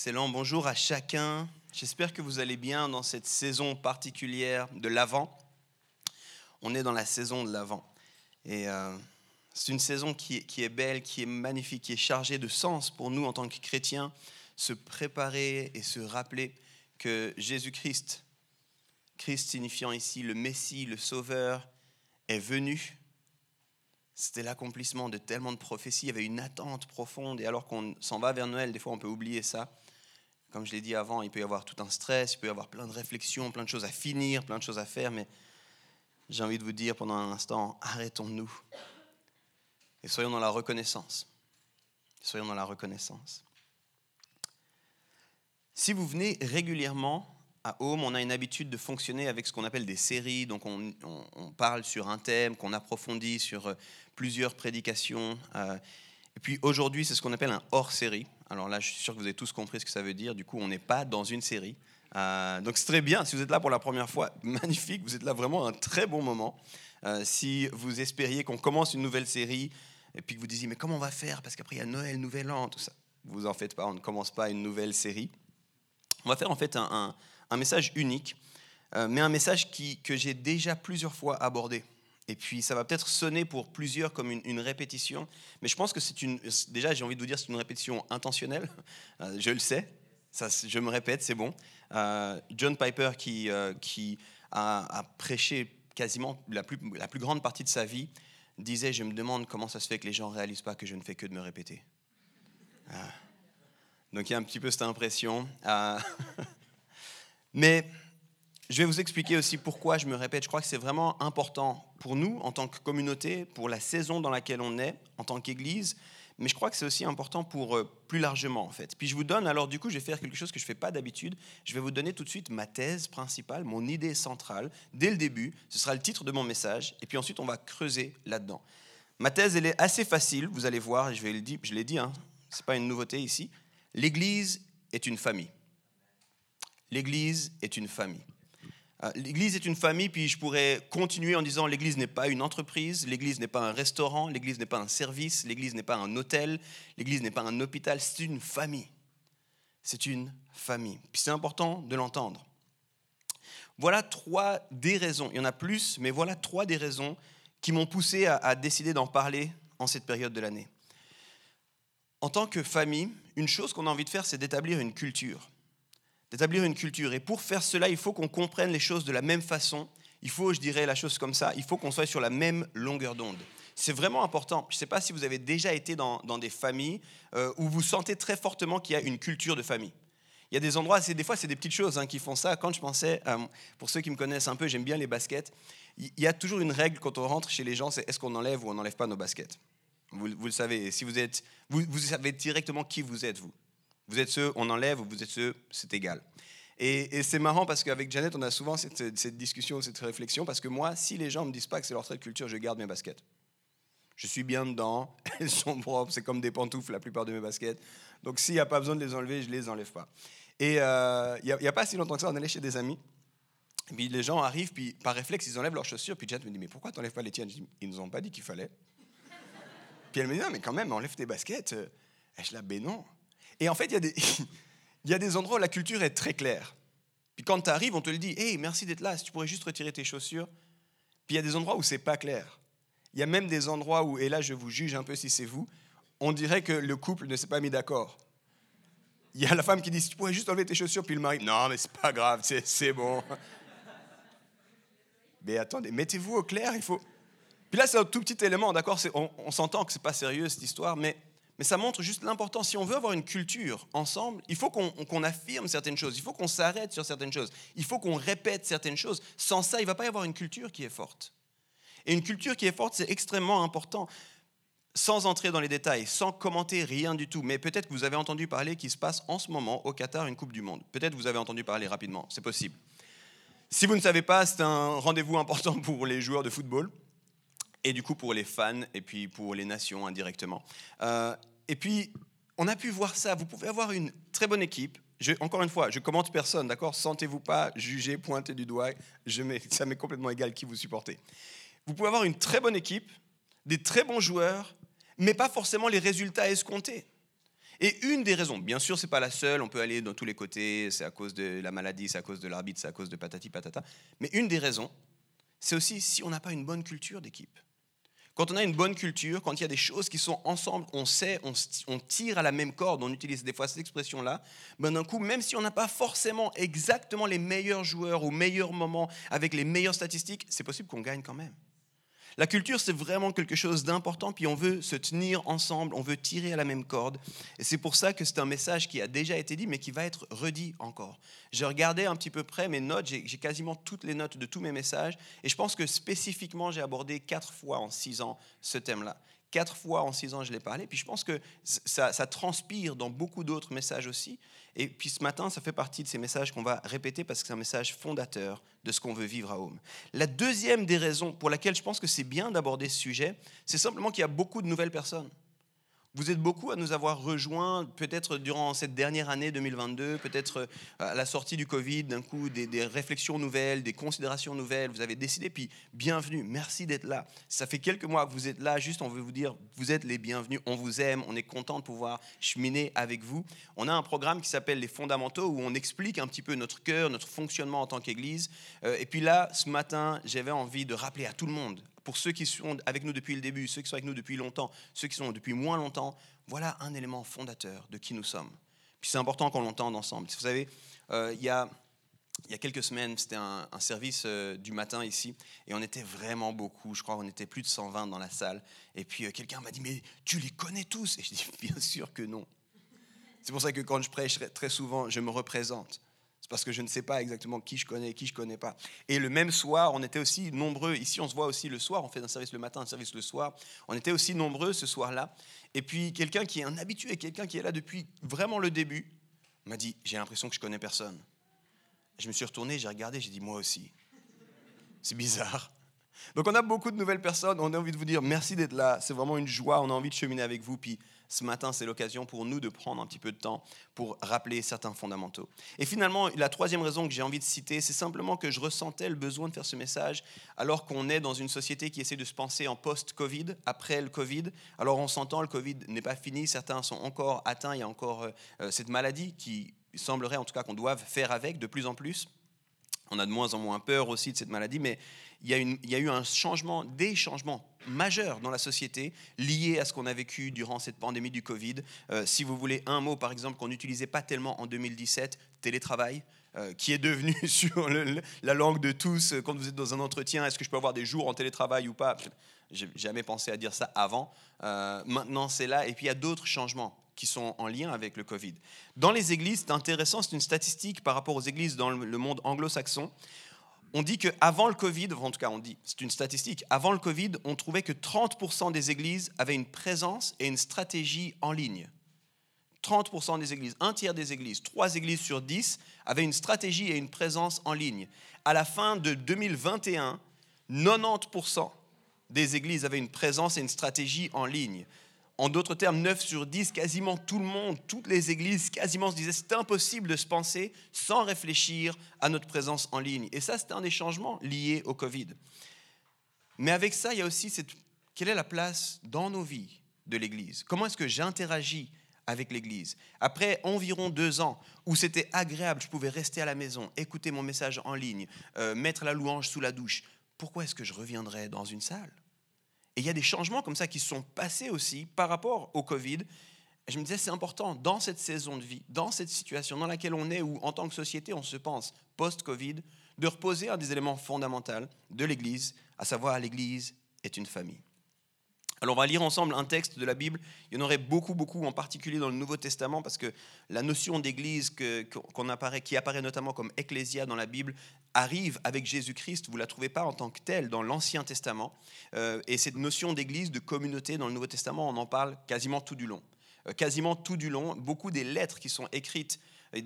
Excellent, bonjour à chacun. J'espère que vous allez bien dans cette saison particulière de l'Avent. On est dans la saison de l'Avent. Et euh, c'est une saison qui est, qui est belle, qui est magnifique, qui est chargée de sens pour nous en tant que chrétiens. Se préparer et se rappeler que Jésus-Christ, Christ signifiant ici le Messie, le Sauveur, est venu. C'était l'accomplissement de tellement de prophéties, il y avait une attente profonde, et alors qu'on s'en va vers Noël, des fois on peut oublier ça. Comme je l'ai dit avant, il peut y avoir tout un stress, il peut y avoir plein de réflexions, plein de choses à finir, plein de choses à faire, mais j'ai envie de vous dire pendant un instant, arrêtons-nous et soyons dans la reconnaissance. Soyons dans la reconnaissance. Si vous venez régulièrement à Home, on a une habitude de fonctionner avec ce qu'on appelle des séries. Donc, on, parle sur un thème, qu'on approfondit sur euh, plusieurs prédications. euh, et puis aujourd'hui, c'est ce qu'on appelle un hors-série. Alors là, je suis sûr que vous avez tous compris ce que ça veut dire. Du coup, on n'est pas dans une série. Euh, donc c'est très bien. Si vous êtes là pour la première fois, magnifique. Vous êtes là vraiment à un très bon moment. Euh, si vous espériez qu'on commence une nouvelle série et puis que vous disiez mais comment on va faire? Parce qu'après il y a Noël, Nouvel An, tout ça. Vous en faites pas. On ne commence pas une nouvelle série. On va faire en fait un, message unique, euh, mais un message qui, que j'ai déjà plusieurs fois abordé. Et puis ça va peut-être sonner pour plusieurs comme une, répétition, mais je pense que c'est une. Déjà, j'ai envie de vous dire, c'est une répétition intentionnelle. Euh, je le sais, je me répète, c'est bon. Euh, John Piper, qui, euh, a, prêché quasiment la plus, la plus grande partie de sa vie, disait Je me demande comment ça se fait que les gens ne réalisent pas que je ne fais que de me répéter. Ah. Donc il y a un petit peu cette impression. Euh, mais je vais vous expliquer aussi pourquoi je me répète. Je crois que c'est vraiment important pour nous en tant que communauté, pour la saison dans laquelle on est, en tant qu'Église. Mais je crois que c'est aussi important pour euh, plus largement, en fait. Puis je vous donne, alors du coup, je vais faire quelque chose que je ne fais pas d'habitude. Je vais vous donner tout de suite ma thèse principale, mon idée centrale, dès le début. Ce sera le titre de mon message. Et puis ensuite, on va creuser là-dedans. Ma thèse, elle est assez facile, vous allez voir, je, l'ai dit, hein, ce n'est pas une nouveauté ici. L'Église est une famille. L'Église est une famille. Euh, L'Église est une famille, puis je pourrais continuer en disant l'Église n'est pas une entreprise, l'Église n'est pas un restaurant, l'Église n'est pas un service, l'Église n'est pas un hôtel, l'Église n'est pas un hôpital, c'est une famille. C'est une famille. Puis c'est important de l'entendre. Voilà trois des raisons, il y en a plus, mais voilà trois des raisons qui m'ont poussé à, à décider d'en parler en cette période de l'année. En tant que famille, une chose qu'on a envie de faire, c'est d'établir une culture d'établir une culture. Et pour faire cela, il faut qu'on comprenne les choses de la même façon. Il faut, je dirais la chose comme ça, il faut qu'on soit sur la même longueur d'onde. C'est vraiment important. Je ne sais pas si vous avez déjà été dans, dans des familles euh, où vous sentez très fortement qu'il y a une culture de famille. Il y a des endroits, des fois c'est des petites choses hein, qui font ça. Quand je pensais, euh, pour ceux qui me connaissent un peu, j'aime bien les baskets. Il y a toujours une règle quand on rentre chez les gens, c'est est-ce qu'on enlève ou on n'enlève pas nos baskets? Vous, vous le savez. Si vous êtes, vous, vous savez directement qui vous êtes vous. Vous êtes ceux, on enlève, ou vous êtes ceux, c'est égal. Et, c'est marrant parce qu'avec Janet, on a souvent cette, discussion, cette réflexion, parce que moi, si les gens ne me disent pas que c'est leur trait de culture, je garde mes baskets. Je suis bien dedans, elles sont propres, c'est comme des pantoufles la plupart de mes baskets. Donc s'il n'y a pas besoin de les enlever, je ne les enlève pas. Et euh, il n'y a, pas si longtemps que ça, on allait chez des amis. Et puis les gens arrivent, puis par réflexe, ils enlèvent leurs chaussures. Puis Janet me dit, mais pourquoi tu n'enlèves pas les tiennes? Je dis, Ils nous ont pas dit qu'il fallait. Puis elle me dit, non, mais quand même, enlève tes baskets. Et je là, ben non. Et en fait, il y, a des- endroits où la culture est très claire. Puis quand tu arrives, on te le dit, hey, merci d'être là, si tu pourrais juste retirer tes chaussures. Puis il y a des endroits où c'est pas clair. Il y a même des endroits où, et là je vous juge un peu si c'est vous, on dirait que le couple ne s'est pas mis d'accord. Il y a la femme qui dit, si tu pourrais juste enlever tes chaussures, puis le mari, non, mais c'est pas grave, c'est bon. Mais attendez, mettez-vous au clair, il faut. Puis là, c'est un tout petit élément, d'accord On, on s'entend que c'est pas sérieux cette histoire, mais, mais ça montre juste l'importance. Si on veut avoir une culture ensemble, il faut qu'on affirme certaines choses, il faut qu'on s'arrête sur certaines choses, il faut qu'on répète certaines choses. Sans ça, il ne va pas y avoir une culture qui est forte. Et une culture qui est forte, c'est extrêmement important. sans entrer dans les détails, sans commenter rien du tout, mais peut-être que vous avez entendu parler qu'il se passe en ce moment au Qatar une Coupe du Monde. Peut-être que vous avez entendu parler rapidement, c'est possible. Si vous ne savez pas, c'est un rendez-vous important pour les joueurs de football et du coup pour les fans et puis pour les nations indirectement. Euh, et puis, on a pu voir ça. Vous pouvez avoir une très bonne équipe. Encore une fois, je commente personne, d'accord? Sentez-vous pas juger, pointer du doigt. Je ça m'est complètement égal qui vous supportez. Vous pouvez avoir une très bonne équipe, des très bons joueurs, mais pas forcément les résultats escomptés. Et une des raisons, bien sûr, c'est pas la seule, on peut aller dans tous les côtés, c'est à cause de la maladie, c'est à cause de l'arbitre, c'est à cause de patati patata, mais une des raisons, c'est aussi si on n'a pas une bonne culture d'équipe. Quand on a une bonne culture, quand il y a des choses qui sont ensemble, on sait, on, tire à la même corde, on utilise des fois cette expression-là, ben d'un coup, même si on n'a pas forcément exactement les meilleurs joueurs au meilleur moment, avec les meilleures statistiques, c'est possible qu'on gagne quand même. La culture, c'est vraiment quelque chose d'important, puis on veut se tenir ensemble, on veut tirer à la même corde. Et c'est pour ça que c'est un message qui a déjà été dit, mais qui va être redit encore. J'ai regardé un petit peu près mes notes, j'ai quasiment toutes les notes de tous mes messages, et je pense que spécifiquement, j'ai abordé quatre fois en six ans ce thème-là. Quatre fois en six ans, je l'ai parlé. Puis je pense que ça, ça transpire dans beaucoup d'autres messages aussi. Et puis ce matin, ça fait partie de ces messages qu'on va répéter parce que c'est un message fondateur de ce qu'on veut vivre à Home. La deuxième des raisons pour laquelle je pense que c'est bien d'aborder ce sujet, c'est simplement qu'il y a beaucoup de nouvelles personnes. Vous êtes beaucoup à nous avoir rejoints, peut-être durant cette dernière année 2022, peut-être euh, à la sortie du Covid, d'un coup, des, réflexions nouvelles, des considérations nouvelles. Vous avez décidé, puis bienvenue, merci d'être là. Ça fait quelques mois que vous êtes là, juste on veut vous dire, vous êtes les bienvenus, on vous aime, on est content de pouvoir cheminer avec vous. On a un programme qui s'appelle Les Fondamentaux, où on explique un petit peu notre cœur, notre fonctionnement en tant qu'Église. Euh, et puis là, ce matin, j'avais envie de rappeler à tout le monde, pour ceux qui sont avec nous depuis le début, ceux qui sont avec nous depuis longtemps, ceux qui sont depuis moins longtemps, voilà un élément fondateur de qui nous sommes. Puis c'est important qu'on l'entende ensemble. Vous savez, euh, il, y a, il y a quelques semaines, c'était un, service euh, du matin ici, et on était vraiment beaucoup, je crois qu'on était plus de 120 dans la salle. Et puis euh, quelqu'un m'a dit, mais tu les connais tous? Et je dis, bien sûr que non. C'est pour ça que quand je prêche très souvent, je me représente parce que je ne sais pas exactement qui je connais, qui je connais pas. Et le même soir, on était aussi nombreux. Ici, on se voit aussi le soir. On fait un service le matin, un service le soir. On était aussi nombreux ce soir-là. Et puis, quelqu'un qui est un habitué, quelqu'un qui est là depuis vraiment le début, m'a dit J'ai l'impression que je connais personne. Je me suis retourné, j'ai regardé, j'ai dit Moi aussi. C'est bizarre. Donc, on a beaucoup de nouvelles personnes. On a envie de vous dire merci d'être là. C'est vraiment une joie. On a envie de cheminer avec vous. Puis, ce matin, c'est l'occasion pour nous de prendre un petit peu de temps pour rappeler certains fondamentaux. Et finalement, la troisième raison que j'ai envie de citer, c'est simplement que je ressentais le besoin de faire ce message alors qu'on est dans une société qui essaie de se penser en post-Covid, après le Covid. Alors on s'entend, le Covid n'est pas fini, certains sont encore atteints, il y a encore euh, euh, cette maladie qui semblerait en tout cas qu'on doive faire avec de plus en plus. On a de moins en moins peur aussi de cette maladie, mais il y, a eu un changement, des changements majeur dans la société lié à ce qu'on a vécu durant cette pandémie du Covid. Euh, si vous voulez un mot, par exemple, qu'on n'utilisait pas tellement en 2017, télétravail. Euh, qui est devenu sur la langue de tous euh, quand vous êtes dans un entretien, est-ce que je peux avoir des jours en télétravail ou pas? J'ai jamais pensé à dire ça avant. maintenant, c'est là. Et puis, il y a d'autres changements qui sont en lien avec le Covid. Dans les églises, c'est intéressant, c'est une statistique par rapport aux églises dans le monde anglo-saxon on dit qu'avant le Covid, en tout cas on dit, c'est une statistique, avant le Covid, on trouvait que 30% des églises avaient une présence et une stratégie en ligne. 30% des églises, un tiers des églises, trois églises sur 10 avaient une stratégie et une présence en ligne. À la fin de 2021, 90% des églises avaient une présence et une stratégie en ligne. En d'autres termes, 9 sur 10, quasiment tout le monde, toutes les églises, quasiment se disaient c'est impossible de se penser sans réfléchir à notre présence en ligne. Et ça, c'était un des changements liés au Covid. Mais avec ça, il y a aussi cette, quelle est la place dans nos vies de l'Église? Comment est-ce que j'interagis avec l'Église? Après environ deux ans où c'était agréable, je pouvais rester à la maison, écouter mon message en ligne, euh, mettre la louange sous la douche, pourquoi est-ce que je reviendrais dans une salle? Et il y a des changements comme ça qui sont passés aussi par rapport au Covid. je me disais, c'est important dans cette saison de vie, dans cette situation dans laquelle on est, où en tant que société, on se pense post-Covid, de reposer un des éléments fondamentaux de l'Église, à savoir l'Église est une famille. Alors on va lire ensemble un texte de la Bible. Il y en aurait beaucoup, beaucoup, en particulier dans le Nouveau Testament, parce que la notion d'église qu'on apparaît, qui apparaît notamment comme ecclésia dans la Bible arrive avec Jésus-Christ. Vous ne la trouvez pas en tant que telle dans l'Ancien Testament. Euh, et cette notion d'église, de communauté dans le Nouveau Testament, on en parle quasiment tout du long. Euh, quasiment tout du long, beaucoup des lettres qui sont écrites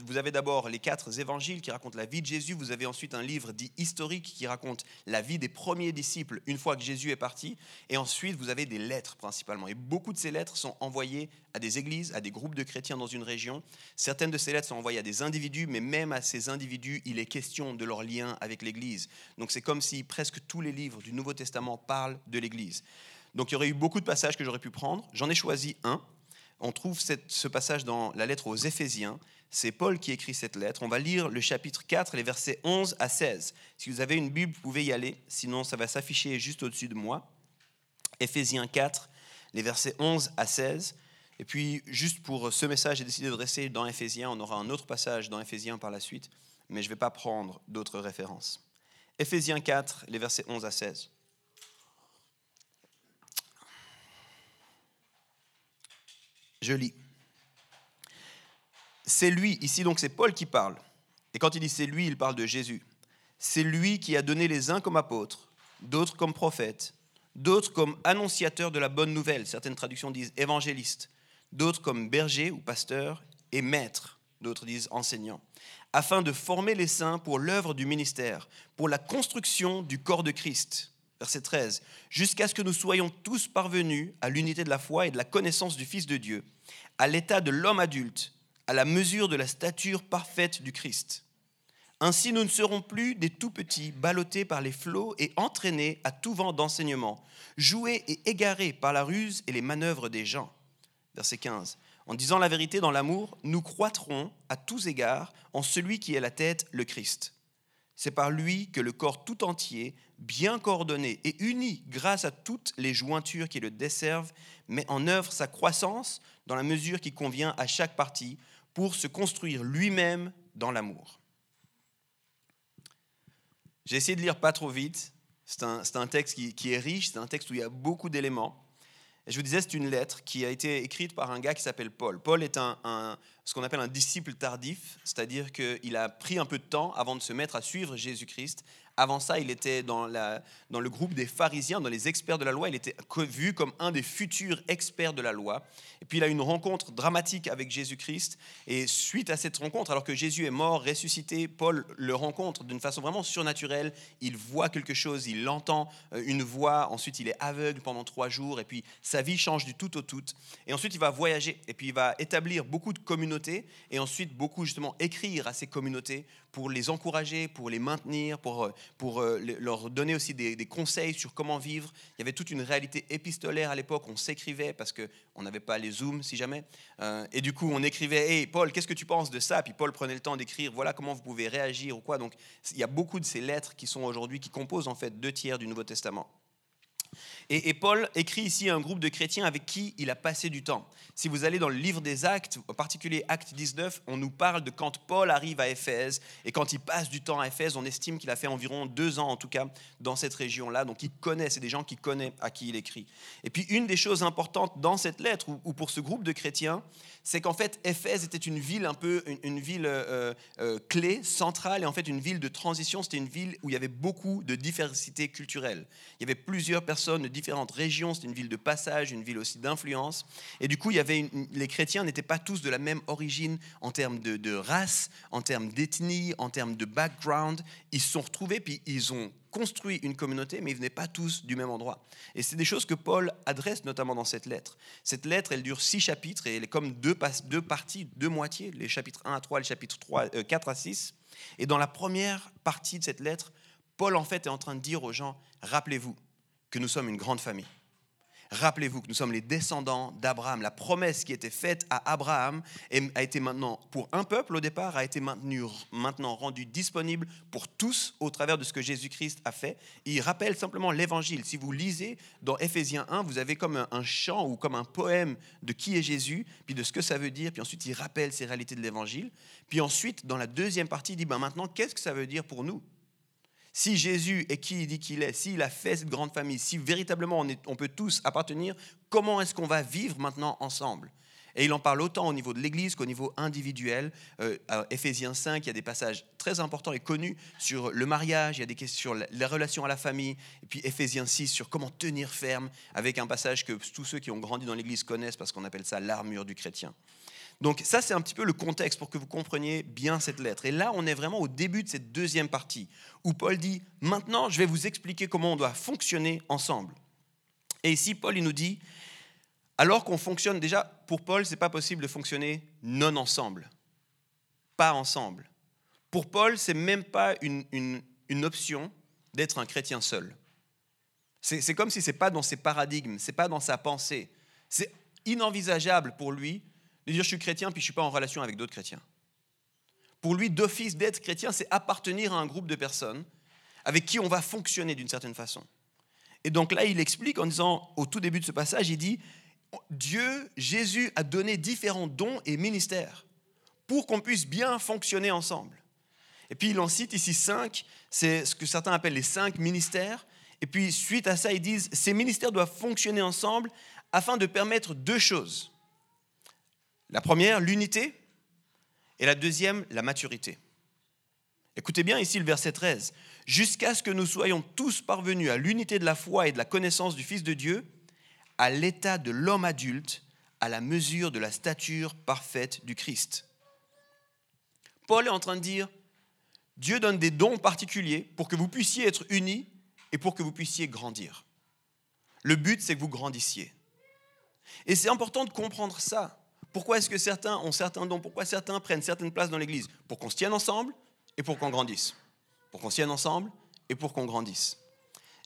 vous avez d'abord les quatre évangiles qui racontent la vie de Jésus. Vous avez ensuite un livre dit historique qui raconte la vie des premiers disciples une fois que Jésus est parti. Et ensuite, vous avez des lettres principalement. Et beaucoup de ces lettres sont envoyées à des églises, à des groupes de chrétiens dans une région. Certaines de ces lettres sont envoyées à des individus, mais même à ces individus, il est question de leur lien avec l'Église. Donc c'est comme si presque tous les livres du Nouveau Testament parlent de l'Église. Donc il y aurait eu beaucoup de passages que j'aurais pu prendre. J'en ai choisi un. On trouve ce passage dans la lettre aux Éphésiens. C'est Paul qui écrit cette lettre. On va lire le chapitre 4, les versets 11 à 16. Si vous avez une Bible, vous pouvez y aller. Sinon, ça va s'afficher juste au-dessus de moi. Éphésiens 4, les versets 11 à 16. Et puis, juste pour ce message, j'ai décidé de rester dans Éphésiens. On aura un autre passage dans Éphésiens par la suite, mais je ne vais pas prendre d'autres références. Éphésiens 4, les versets 11 à 16. Je lis c'est lui, ici donc c'est Paul qui parle. Et quand il dit c'est lui, il parle de Jésus. C'est lui qui a donné les uns comme apôtres, d'autres comme prophètes, d'autres comme annonciateurs de la bonne nouvelle, certaines traductions disent évangélistes, d'autres comme bergers ou pasteurs et maîtres, d'autres disent enseignants, afin de former les saints pour l'œuvre du ministère, pour la construction du corps de Christ. Verset 13, jusqu'à ce que nous soyons tous parvenus à l'unité de la foi et de la connaissance du Fils de Dieu, à l'état de l'homme adulte à la mesure de la stature parfaite du Christ. Ainsi, nous ne serons plus des tout petits, ballottés par les flots et entraînés à tout vent d'enseignement, joués et égarés par la ruse et les manœuvres des gens. Verset 15. En disant la vérité dans l'amour, nous croîtrons à tous égards en celui qui est la tête, le Christ. C'est par lui que le corps tout entier, bien coordonné et uni grâce à toutes les jointures qui le desservent, met en œuvre sa croissance dans la mesure qui convient à chaque partie pour se construire lui-même dans l'amour. J'ai essayé de lire pas trop vite. C'est un, texte qui, est riche, c'est un texte où il y a beaucoup d'éléments. Je vous disais, c'est une lettre qui a été écrite par un gars qui s'appelle Paul. Paul est un, ce qu'on appelle un disciple tardif, c'est-à-dire qu'il a pris un peu de temps avant de se mettre à suivre Jésus-Christ, avant ça, il était dans, le groupe des pharisiens, dans les experts de la loi. Il était vu comme un des futurs experts de la loi. Et puis il a une rencontre dramatique avec Jésus-Christ. Et suite à cette rencontre, alors que Jésus est mort, ressuscité, Paul le rencontre d'une façon vraiment surnaturelle. Il voit quelque chose, il entend euh, une voix. Ensuite, il est aveugle pendant trois jours. Et puis sa vie change du tout au tout. Et ensuite, il va voyager. Et puis il va établir beaucoup de communautés. Et ensuite, beaucoup justement écrire à ces communautés pour les encourager, pour les maintenir, pour, euh, pour euh, leur donner aussi des, conseils sur comment vivre. Il y avait toute une réalité épistolaire à l'époque, on s'écrivait parce qu'on n'avait pas les Zooms si jamais. Euh, et du coup, on écrivait, hey Paul, qu'est-ce que tu penses de ça? Puis Paul prenait le temps d'écrire, voilà comment vous pouvez réagir ou quoi. Donc il y a beaucoup de ces lettres qui sont aujourd'hui, qui composent en fait deux tiers du Nouveau Testament. Et, Paul écrit ici un groupe de chrétiens avec qui il a passé du temps. Si vous allez dans le livre des Actes, en particulier Acte 19, on nous parle de quand Paul arrive à Éphèse. Et quand il passe du temps à Éphèse, on estime qu'il a fait environ deux ans, en tout cas, dans cette région-là. Donc il connaît, c'est des gens qui connaissent à qui il écrit. Et puis une des choses importantes dans cette lettre, ou pour ce groupe de chrétiens, c'est qu'en fait, Éphèse était une ville un peu, une, ville euh, euh, clé, centrale, et en fait une ville de transition. C'était une ville où il y avait beaucoup de diversité culturelle. Il y avait plusieurs personnes différentes régions. C'était une ville de passage, une ville aussi d'influence. Et du coup, il y avait les chrétiens n'étaient pas tous de la même origine en termes de, race, en termes d'ethnie, en termes de background. Ils se sont retrouvés, puis ils ont construit une communauté, mais ils venaient pas tous du même endroit. Et c'est des choses que Paul adresse notamment dans cette lettre. Cette lettre, elle dure six chapitres et elle est comme deux, parties, deux moitiés, les chapitres 1 à 3, les chapitres 3, 4 euh, à 6. Et dans la première partie de cette lettre, Paul en fait est en train de dire aux gens, rappelez-vous que nous sommes une grande famille. Rappelez-vous que nous sommes les descendants d'Abraham. La promesse qui était faite à Abraham a été maintenant, pour un peuple au départ, a été maintenant rendue disponible pour tous au travers de ce que Jésus-Christ a fait. il rappelle simplement l'évangile. Si vous lisez dans Éphésiens 1, vous avez comme un, chant ou comme un poème de qui est Jésus, puis de ce que ça veut dire, puis ensuite il rappelle ces réalités de l'évangile. Puis ensuite, dans la deuxième partie, il dit ben maintenant, qu'est-ce que ça veut dire pour nous? Si Jésus est qui il dit qu'il est, s'il a fait cette grande famille, si véritablement on, peut tous appartenir, comment est-ce qu'on va vivre maintenant ensemble? Et il en parle autant au niveau de l'Église qu'au niveau individuel. Euh, à Éphésiens 5, il y a des passages très importants et connus sur le mariage, il y a des questions sur les relations à la famille, et puis Éphésiens 6 sur comment tenir ferme, avec un passage que tous ceux qui ont grandi dans l'Église connaissent parce qu'on appelle ça l'armure du chrétien. Donc ça, c'est un petit peu le contexte pour que vous compreniez bien cette lettre. Et là, on est vraiment au début de cette deuxième partie, où Paul dit, maintenant, je vais vous expliquer comment on doit fonctionner ensemble. Et ici, Paul, il nous dit, alors qu'on fonctionne déjà, pour Paul, ce n'est pas possible de fonctionner non ensemble, pas ensemble. Pour Paul, c'est même pas une, une, option d'être un chrétien seul. C'est comme si ce n'est pas dans ses paradigmes, ce n'est pas dans sa pensée. C'est inenvisageable pour lui de dire je suis chrétien puis je ne suis pas en relation avec d'autres chrétiens. Pour lui, d'office d'être chrétien, c'est appartenir à un groupe de personnes avec qui on va fonctionner d'une certaine façon. Et donc là, il explique en disant, au tout début de ce passage, il dit, Dieu, Jésus a donné différents dons et ministères pour qu'on puisse bien fonctionner ensemble. Et puis il en cite ici cinq, c'est ce que certains appellent les cinq ministères. Et puis suite à ça, ils disent, ces ministères doivent fonctionner ensemble afin de permettre deux choses. La première, l'unité, et la deuxième, la maturité. Écoutez bien ici le verset 13. Jusqu'à ce que nous soyons tous parvenus à l'unité de la foi et de la connaissance du Fils de Dieu, à l'état de l'homme adulte, à la mesure de la stature parfaite du Christ. Paul est en train de dire, Dieu donne des dons particuliers pour que vous puissiez être unis et pour que vous puissiez grandir. Le but, c'est que vous grandissiez. Et c'est important de comprendre ça. Pourquoi est-ce que certains ont certains dons? Pourquoi certains prennent certaines places dans l'Église? Pour qu'on se tienne ensemble et pour qu'on grandisse. Pour qu'on se tienne ensemble et pour qu'on grandisse.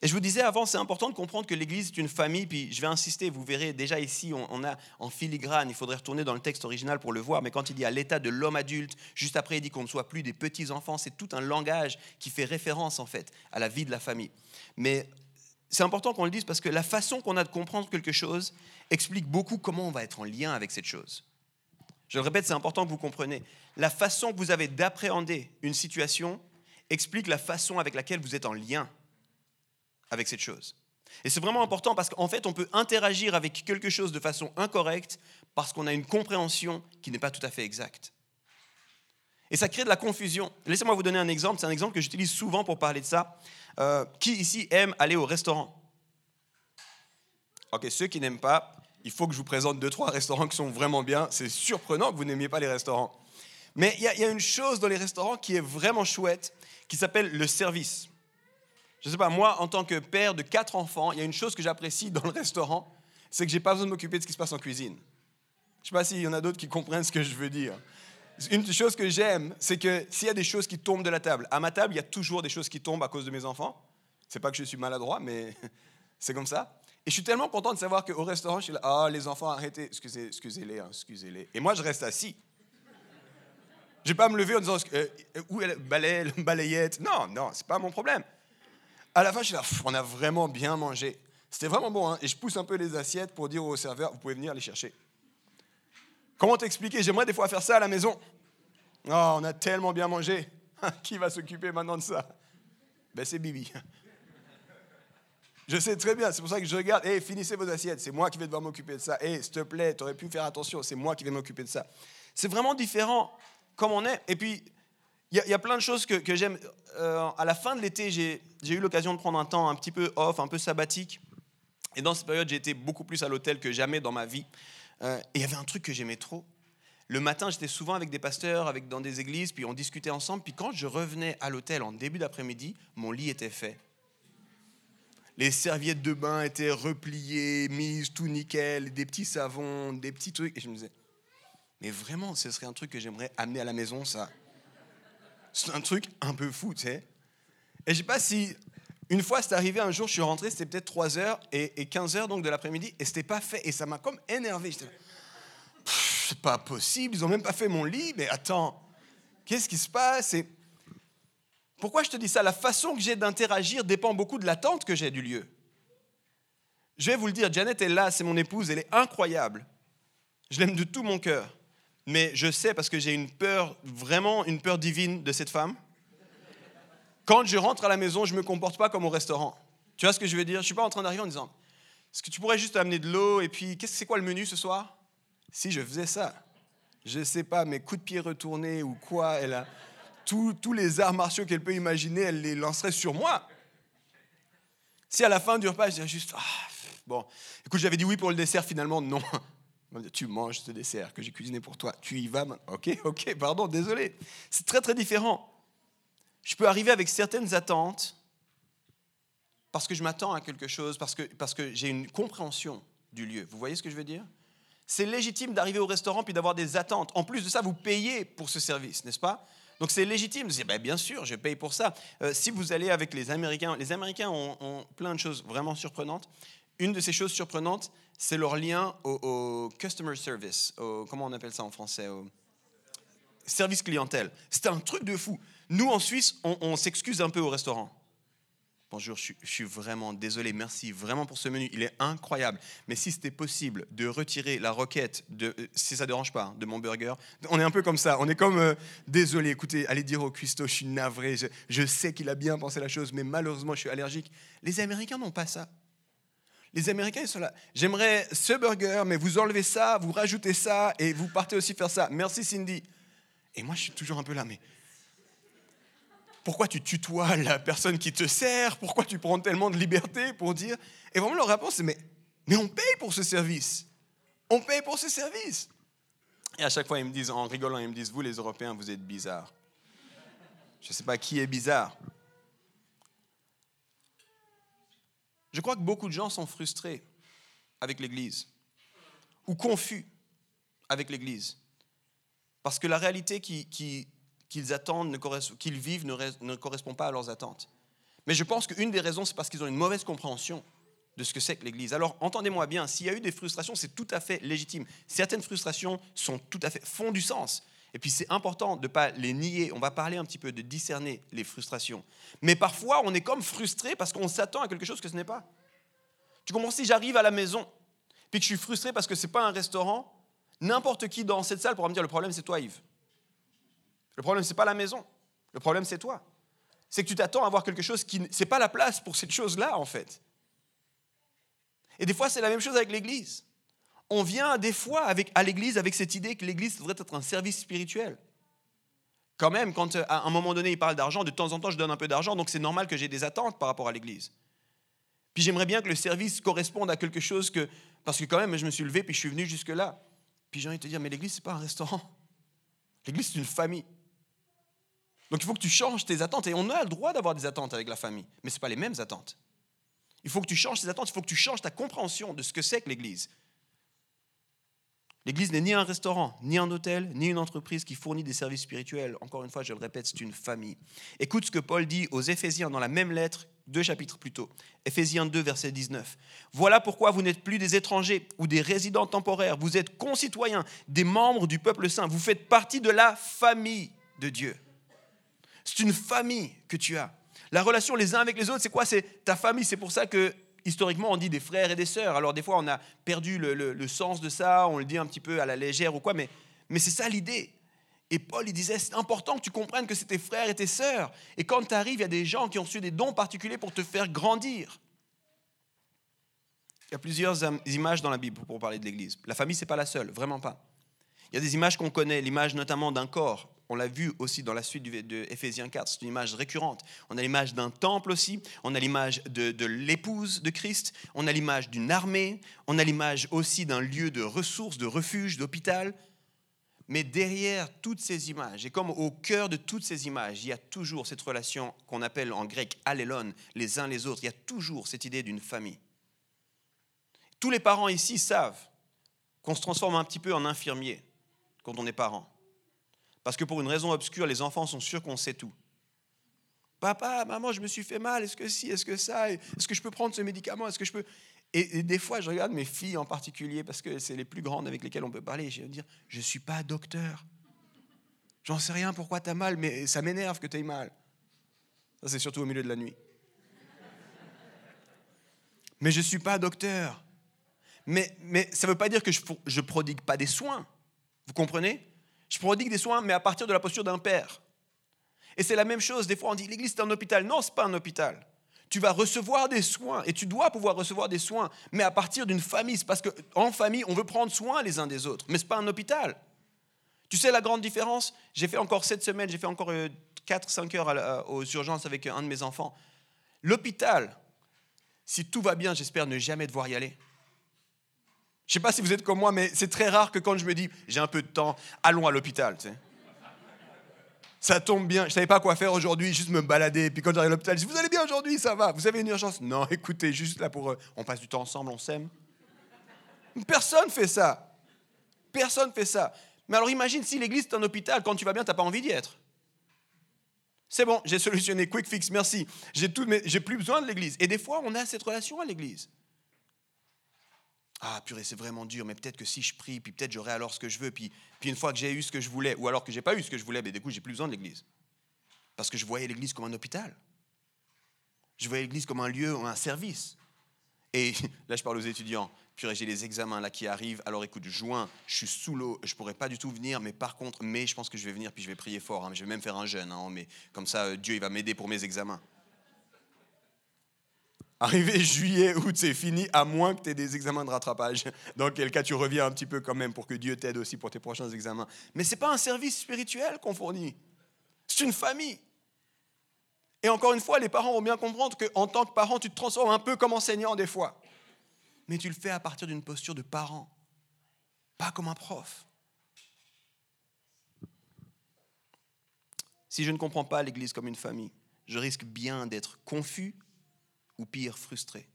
Et je vous disais avant, c'est important de comprendre que l'Église est une famille, puis je vais insister, vous verrez déjà ici, on, a en filigrane, il faudrait retourner dans le texte original pour le voir, mais quand il dit à l'état de l'homme adulte, juste après il dit qu'on ne soit plus des petits-enfants, c'est tout un langage qui fait référence en fait à la vie de la famille. Mais c'est important qu'on le dise parce que la façon qu'on a de comprendre quelque chose explique beaucoup comment on va être en lien avec cette chose. Je le répète, c'est important que vous compreniez. La façon que vous avez d'appréhender une situation explique la façon avec laquelle vous êtes en lien avec cette chose. Et c'est vraiment important parce qu'en fait, on peut interagir avec quelque chose de façon incorrecte parce qu'on a une compréhension qui n'est pas tout à fait exacte. Et ça crée de la confusion. Laissez-moi vous donner un exemple. C'est un exemple que j'utilise souvent pour parler de ça. Euh, qui ici aime aller au restaurant? Ok, ceux qui n'aiment pas, il faut que je vous présente deux, trois restaurants qui sont vraiment bien. C'est surprenant que vous n'aimiez pas les restaurants. Mais il y, y, a une chose dans les restaurants qui est vraiment chouette, qui s'appelle le service. Je ne sais pas, moi, en tant que père de quatre enfants, il y a une chose que j'apprécie dans le restaurant, c'est que je n'ai pas besoin de m'occuper de ce qui se passe en cuisine. Je ne sais pas s'il y en a d'autres qui comprennent ce que je veux dire. Une chose que j'aime, c'est que s'il y a des choses qui tombent de la table, à ma table, il y a toujours des choses qui tombent à cause de mes enfants. C'est pas que je suis maladroit, mais c'est comme ça. Et je suis tellement content de savoir qu'au restaurant, je suis là, ah, les enfants, arrêtez, excusez, excusez-les, hein, excusez-les. Et moi, je reste assis. Je ne vais pas me lever en disant, euh, où est la balayette? Non, non, c'est pas mon problème. À la fin, je suis là, on a vraiment bien mangé. C'était vraiment bon. Hein. et je pousse un peu les assiettes pour dire au serveur, vous pouvez venir les chercher. Comment t'expliquer? J'aimerais des fois faire ça à la maison. Oh, on a tellement bien mangé. Qui va s'occuper maintenant de ça? Ben, c'est Bibi. Je sais très bien, c'est pour ça que je regarde. Hé, finissez vos assiettes, c'est moi qui vais devoir m'occuper de ça. Hé, s'il te plaît, tu aurais pu faire attention, c'est moi qui vais m'occuper de ça. C'est vraiment différent comme on est. Et puis, il y, a plein de choses que, j'aime. Euh, à la fin de l'été, j'ai eu l'occasion de prendre un temps un petit peu off, un peu sabbatique. Et dans cette période, j'ai été beaucoup plus à l'hôtel que jamais dans ma vie. Euh, et il y avait un truc que j'aimais trop. Le matin, j'étais souvent avec des pasteurs, avec, dans des églises, puis on discutait ensemble. Puis quand je revenais à l'hôtel en début d'après-midi, mon lit était fait. Les serviettes de bain étaient repliées, mises tout nickel, des petits savons, des petits trucs. Et je me disais, mais vraiment, ce serait un truc que j'aimerais amener à la maison, ça. C'est un truc un peu fou, tu sais. Et je sais pas si. Une fois, c'est arrivé un jour, je suis rentré, c'était peut-être 3h et, 15h donc de l'après-midi, et c'était pas fait. Et ça m'a comme énervé. C'est pas possible, ils ont même pas fait mon lit, mais attends, qu'est-ce qui se passe? Et Pourquoi je te dis ça? La façon que j'ai d'interagir dépend beaucoup de l'attente que j'ai du lieu. Je vais vous le dire, Janet est là, c'est mon épouse, elle est incroyable. Je l'aime de tout mon cœur mais je sais parce que j'ai une peur, vraiment une peur divine de cette femme. Quand je rentre à la maison, je ne me comporte pas comme au restaurant. Tu vois ce que je veux dire? Je ne suis pas en train d'arriver en disant Est-ce que tu pourrais juste amener de l'eau et puis qu'est-ce que c'est quoi le menu ce soir? Si je faisais ça, je ne sais pas, mes coups de pied retournés ou quoi, elle a tous, les arts martiaux qu'elle peut imaginer, elle les lancerait sur moi. Si à la fin du repas, je dirais juste, ah, bon, écoute, j'avais dit oui pour le dessert, finalement, non. Tu manges ce dessert que j'ai cuisiné pour toi. Tu y vas maintenant. Ok, ok, pardon, désolé. C'est très, très différent. Je peux arriver avec certaines attentes parce que je m'attends à quelque chose, parce que, parce que j'ai une compréhension du lieu. Vous voyez ce que je veux dire? C'est légitime d'arriver au restaurant puis d'avoir des attentes. En plus de ça, vous payez pour ce service, n'est-ce pas? Donc c'est légitime. Je ben, bien sûr, je paye pour ça. Euh, si vous allez avec les Américains, les Américains ont, plein de choses vraiment surprenantes. Une de ces choses surprenantes, c'est leur lien au, customer service. comment on appelle ça en français au Service clientèle. C'est un truc de fou. Nous, en Suisse, on s'excuse un peu au restaurant. Bonjour, je, suis vraiment désolé, merci vraiment pour ce menu, il est incroyable. Mais si c'était possible de retirer la roquette, de, euh, si ça ne dérange pas, de mon burger, on est un peu comme ça, on est comme, euh, désolé, écoutez, allez dire au cuistot, je suis navré, je, sais qu'il a bien pensé la chose, mais malheureusement, je suis allergique. Les Américains n'ont pas ça. Les Américains, ils sont là. J'aimerais ce burger, mais vous enlevez ça, vous rajoutez ça, et vous partez aussi faire ça. Merci Cindy. Et moi, je suis toujours un peu là, pourquoi tu tutoies la personne qui te sert? Pourquoi tu prends tellement de liberté pour dire? Et vraiment, leur réponse, c'est mais, mais on paye pour ce service. On paye pour ce service. Et à chaque fois, ils me disent, en rigolant, ils me disent, vous les Européens, vous êtes bizarres. Je ne sais pas qui est bizarre. Je crois que beaucoup de gens sont frustrés avec l'Église ou confus avec l'Église. Parce que la réalité qui, qui, qu'ils attendent, qu'ils vivent ne, correspond pas à leurs attentes. Mais je pense qu'une des raisons, c'est parce qu'ils ont une mauvaise compréhension de ce que c'est que l'Église. Alors, entendez-moi bien, s'il y a eu des frustrations, c'est tout à fait légitime. Certaines frustrations sont tout à fait, font du sens. Et puis, c'est important de ne pas les nier. On va parler un petit peu de discerner les frustrations. Mais parfois, on est comme frustré parce qu'on s'attend à quelque chose que ce n'est pas. Tu comprends Si j'arrive à la maison, puis que je suis frustré parce que ce n'est pas un restaurant, n'importe qui dans cette salle pourra me dire le problème, c'est toi, Yves. Le problème, ce n'est pas la maison. Le problème, c'est toi. C'est que tu t'attends à avoir quelque chose qui. N'est pas la place pour cette chose-là, en fait. Et des fois, c'est la même chose avec l'Église. On vient des fois à l'Église avec cette idée que l'Église devrait être un service spirituel. Quand même, quand à un moment donné, il parle d'argent, de temps en temps, je donne un peu d'argent, donc c'est normal que j'ai des attentes par rapport à l'Église. Puis j'aimerais bien que le service corresponde à quelque chose que. Parce que quand même, je me suis levé, puis je suis venu jusque-là. Puis j'ai envie de te dire, mais l'Église, ce n'est pas un restaurant. L'Église, c'est une famille. Donc il faut que tu changes tes attentes. Et on a le droit d'avoir des attentes avec la famille, mais ce n'est pas les mêmes attentes. Il faut que tu changes tes attentes, il faut que tu changes ta compréhension de ce que c'est que l'Église. L'Église n'est ni un restaurant, ni un hôtel, ni une entreprise qui fournit des services spirituels. Encore une fois, je le répète, c'est une famille. Écoute ce que Paul dit aux Éphésiens dans la même lettre, deux chapitres plus tôt. Éphésiens 2, verset 19. Voilà pourquoi vous n'êtes plus des étrangers ou des résidents temporaires. Vous êtes concitoyens, des membres du peuple saint. Vous faites partie de la famille de Dieu. C'est une famille que tu as. La relation les uns avec les autres, c'est quoi? C'est ta famille. C'est pour ça que historiquement, on dit des frères et des sœurs. Alors des fois, on a perdu le, sens de ça, on le dit un petit peu à la légère ou quoi, mais, mais c'est ça l'idée. Et Paul, il disait, c'est important que tu comprennes que c'est tes frères et tes sœurs. Et quand tu arrives, il y a des gens qui ont reçu des dons particuliers pour te faire grandir. Il y a plusieurs images dans la Bible pour parler de l'Église. La famille, ce n'est pas la seule, vraiment pas. Il y a des images qu'on connaît, l'image notamment d'un corps on l'a vu aussi dans la suite de Ephésiens 4, c'est une image récurrente. On a l'image d'un temple aussi, on a l'image de, l'épouse de Christ, on a l'image d'une armée, on a l'image aussi d'un lieu de ressources, de refuge, d'hôpital. Mais derrière toutes ces images, et comme au cœur de toutes ces images, il y a toujours cette relation qu'on appelle en grec allélon, les uns les autres, il y a toujours cette idée d'une famille. Tous les parents ici savent qu'on se transforme un petit peu en infirmier quand on est parent. Parce que pour une raison obscure, les enfants sont sûrs qu'on sait tout. Papa, maman, je me suis fait mal, est-ce que si, est-ce que ça, est-ce que je peux prendre ce médicament, est-ce que je peux... Et, des fois, je regarde mes filles en particulier, parce que c'est les plus grandes avec lesquelles on peut parler, et je vais dire, je ne suis pas docteur. J'en sais rien pourquoi tu as mal, mais ça m'énerve que tu aies mal. Ça, c'est surtout au milieu de la nuit. Mais je ne suis pas docteur. Mais, mais ça ne veut pas dire que je ne prodigue pas des soins. Vous comprenez? Je prodigue des soins, mais à partir de la posture d'un père. Et c'est la même chose, des fois on dit l'église c'est un hôpital. Non, ce n'est pas un hôpital. Tu vas recevoir des soins et tu dois pouvoir recevoir des soins, mais à partir d'une famille. C'est parce qu'en famille, on veut prendre soin les uns des autres, mais ce n'est pas un hôpital. Tu sais la grande différence? J'ai fait encore cette semaine, j'ai fait encore 4-5 euh, heures aux urgences avec un de mes enfants. L'hôpital, si tout va bien, j'espère ne jamais devoir y aller. Je ne sais pas si vous êtes comme moi, mais c'est très rare que quand je me dis j'ai un peu de temps, allons à l'hôpital. Ça tombe bien, je ne savais pas quoi faire aujourd'hui, juste me balader. Puis quand j'arrive à l'hôpital, je dis Vous allez bien aujourd'hui, ça va, vous avez une urgence? Non, écoutez, juste là pour. Euh, on passe du temps ensemble, on s'aime. Personne fait ça. Personne fait ça. Mais alors imagine si l'église est un hôpital, quand tu vas bien, tu n'as pas envie d'y être. C'est bon, j'ai solutionné, quick fix, merci. J'ai, j'ai plus besoin de l'église. Et des fois, on a cette relation à l'église. Ah purée, c'est vraiment dur, mais peut-être que si je prie, puis peut-être j'aurai alors ce que je veux, puis, puis une fois que j'ai eu ce que je voulais, ou alors que j'ai pas eu ce que je voulais, mais du coup, j'ai plus besoin de l'église. Parce que je voyais l'église comme un hôpital. Je voyais l'église comme un lieu, un service. Et là, je parle aux étudiants. Purée, j'ai les examens là qui arrivent. Alors écoute, juin, je suis sous l'eau, je pourrais pas du tout venir, mais par contre, mais je pense que je vais venir, puis je vais prier fort. Hein. je vais même faire un jeûne, hein, mais comme ça, euh, Dieu, il va m'aider pour mes examens. Arrivé juillet, août, c'est fini, à moins que tu aies des examens de rattrapage. Dans quel cas, tu reviens un petit peu quand même pour que Dieu t'aide aussi pour tes prochains examens. Mais ce n'est pas un service spirituel qu'on fournit. C'est une famille. Et encore une fois, les parents vont bien comprendre qu'en tant que parent, tu te transformes un peu comme enseignant des fois mais tu le fais à partir d'une posture de parent, pas comme un prof. Si je ne comprends pas l'Église comme une famille, je risque bien d'être confus ou pire, frustré.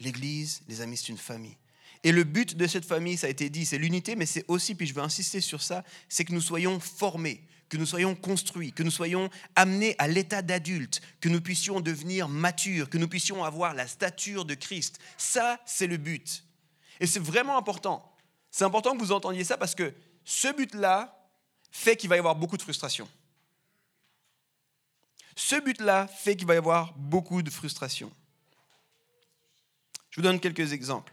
L'Église, les amis, c'est une famille. Et le but de cette famille, ça a été dit, c'est l'unité, mais c'est aussi, puis je veux insister sur ça, c'est que nous soyons formés, que nous soyons construits, que nous soyons amenés à l'état d'adulte, que nous puissions devenir matures, que nous puissions avoir la stature de Christ. Ça, c'est le but. Et c'est vraiment important. C'est important que vous entendiez ça parce que ce but-là fait qu'il va y avoir beaucoup de frustration. Ce but-là fait qu'il va y avoir beaucoup de frustration. Je vous donne quelques exemples.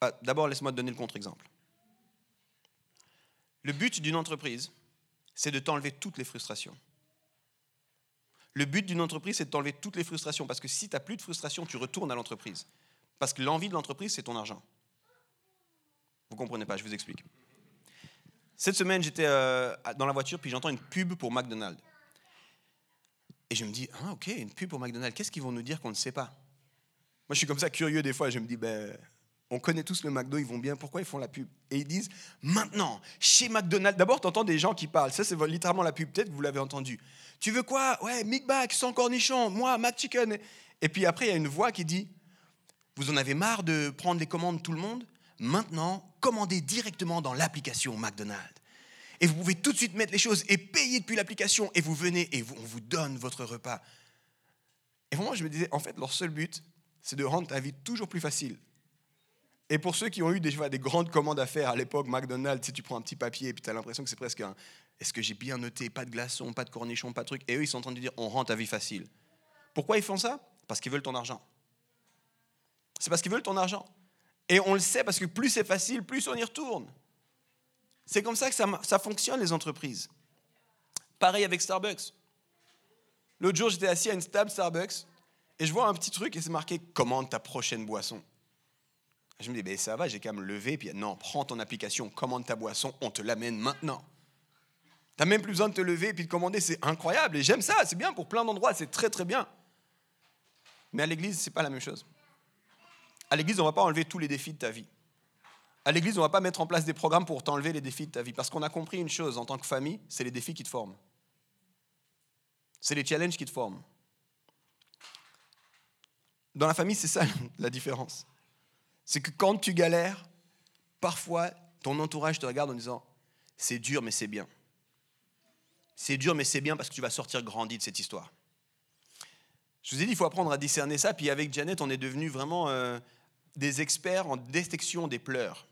Ah, d'abord, laisse-moi te donner le contre-exemple. Le but d'une entreprise, c'est de t'enlever toutes les frustrations. Le but d'une entreprise, c'est de t'enlever toutes les frustrations, parce que si tu n'as plus de frustration, tu retournes à l'entreprise. Parce que l'envie de l'entreprise, c'est ton argent. Vous ne comprenez pas, je vous explique. Cette semaine, j'étais euh, dans la voiture, puis j'entends une pub pour McDonald's. Et je me dis, ah, ok, une pub pour McDonald's, qu'est-ce qu'ils vont nous dire qu'on ne sait pas? Moi, je suis comme ça curieux des fois, je me dis, ben, on connaît tous le McDo, ils vont bien, pourquoi ils font la pub? Et ils disent, maintenant, chez McDonald's, d'abord, tu entends des gens qui parlent, ça c'est littéralement la pub, peut-être que vous l'avez entendu. Tu veux quoi? Ouais, Big Mac, sans cornichon, moi, McChicken. Et puis après, il y a une voix qui dit, vous en avez marre de prendre les commandes tout le monde? Maintenant, commandez directement dans l'application McDonald's. Et vous pouvez tout de suite mettre les choses et payer depuis l'application, et vous venez et on vous donne votre repas. Et moi, je me disais, en fait, leur seul but, c'est de rendre ta vie toujours plus facile et pour ceux qui ont eu déjà des grandes commandes à faire à l'époque, McDonald's, si tu prends un petit papier et puis tu as l'impression que c'est presque un est-ce que j'ai bien noté Pas de glaçons, pas de cornichons, pas de trucs. Et eux, ils sont en train de dire on rend ta vie facile. Pourquoi ils font ça? Parce qu'ils veulent ton argent. C'est parce qu'ils veulent ton argent. Et on le sait parce que plus c'est facile, plus on y retourne. C'est comme ça que ça, fonctionne, les entreprises. Pareil avec Starbucks. L'autre jour, j'étais assis à une table Starbucks et je vois un petit truc et c'est marqué Commande ta prochaine boisson. Je me dis, ben ça va, j'ai qu'à me lever. Puis non, prends ton application, commande ta boisson, on te l'amène maintenant. Tu n'as même plus besoin de te lever et puis de commander, c'est incroyable. Et j'aime ça, c'est bien pour plein d'endroits, c'est très très bien. Mais à l'église, ce n'est pas la même chose. À l'église, on ne va pas enlever tous les défis de ta vie. À l'église, on ne va pas mettre en place des programmes pour t'enlever les défis de ta vie. Parce qu'on a compris une chose en tant que famille, c'est les défis qui te forment. C'est les challenges qui te forment. Dans la famille, c'est ça la différence c'est que quand tu galères, parfois ton entourage te regarde en disant c'est dur mais c'est bien. C'est dur mais c'est bien parce que tu vas sortir grandi de cette histoire. Je vous ai dit, il faut apprendre à discerner ça. Puis avec Janet, on est devenus vraiment euh, des experts en détection des pleurs.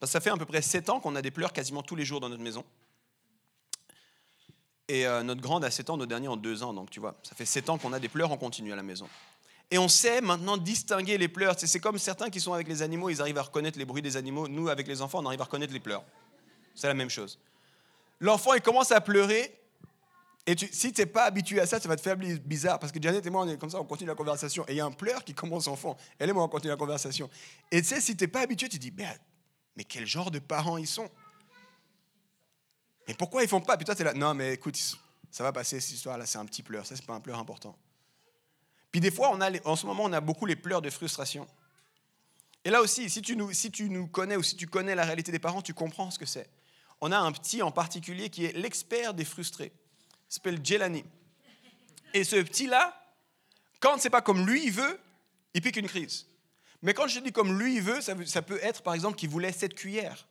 Parce que ça fait à peu près 7 ans qu'on a des pleurs quasiment tous les jours dans notre maison. Et euh, notre grande a 7 ans, notre dernier en 2 ans. Donc tu vois, ça fait 7 ans qu'on a des pleurs en continu à la maison. Et on sait maintenant distinguer les pleurs. C'est comme certains qui sont avec les animaux, ils arrivent à reconnaître les bruits des animaux. Nous, avec les enfants, on arrive à reconnaître les pleurs. C'est la même chose. L'enfant, il commence à pleurer. Et si tu n'es pas habitué à ça, ça va te faire bizarre. Parce que Janet et moi, on est comme ça, on continue la conversation. Et il y a un pleur qui commence enfant. Elle et moi, on continue la conversation. Et tu sais, si tu n'es pas habitué, tu te dis, mais, mais quel genre de parents ils sont? Mais pourquoi ils font pas? Puis toi, tu es là, non, mais écoute, ça va passer cette histoire-là, c'est un petit pleur. Ça, c'est pas un pleur important. Puis des fois, on a, en ce moment, on a beaucoup les pleurs de frustration. Et là aussi, si tu, nous, si tu nous connais ou si tu connais la réalité des parents, tu comprends ce que c'est. On a un petit en particulier qui est l'expert des frustrés. Il s'appelle Jelani. Et ce petit-là, quand c'est pas comme lui il veut, il pique une crise. Mais quand je dis comme lui il veut, ça, ça peut être par exemple qu'il voulait cette cuillère.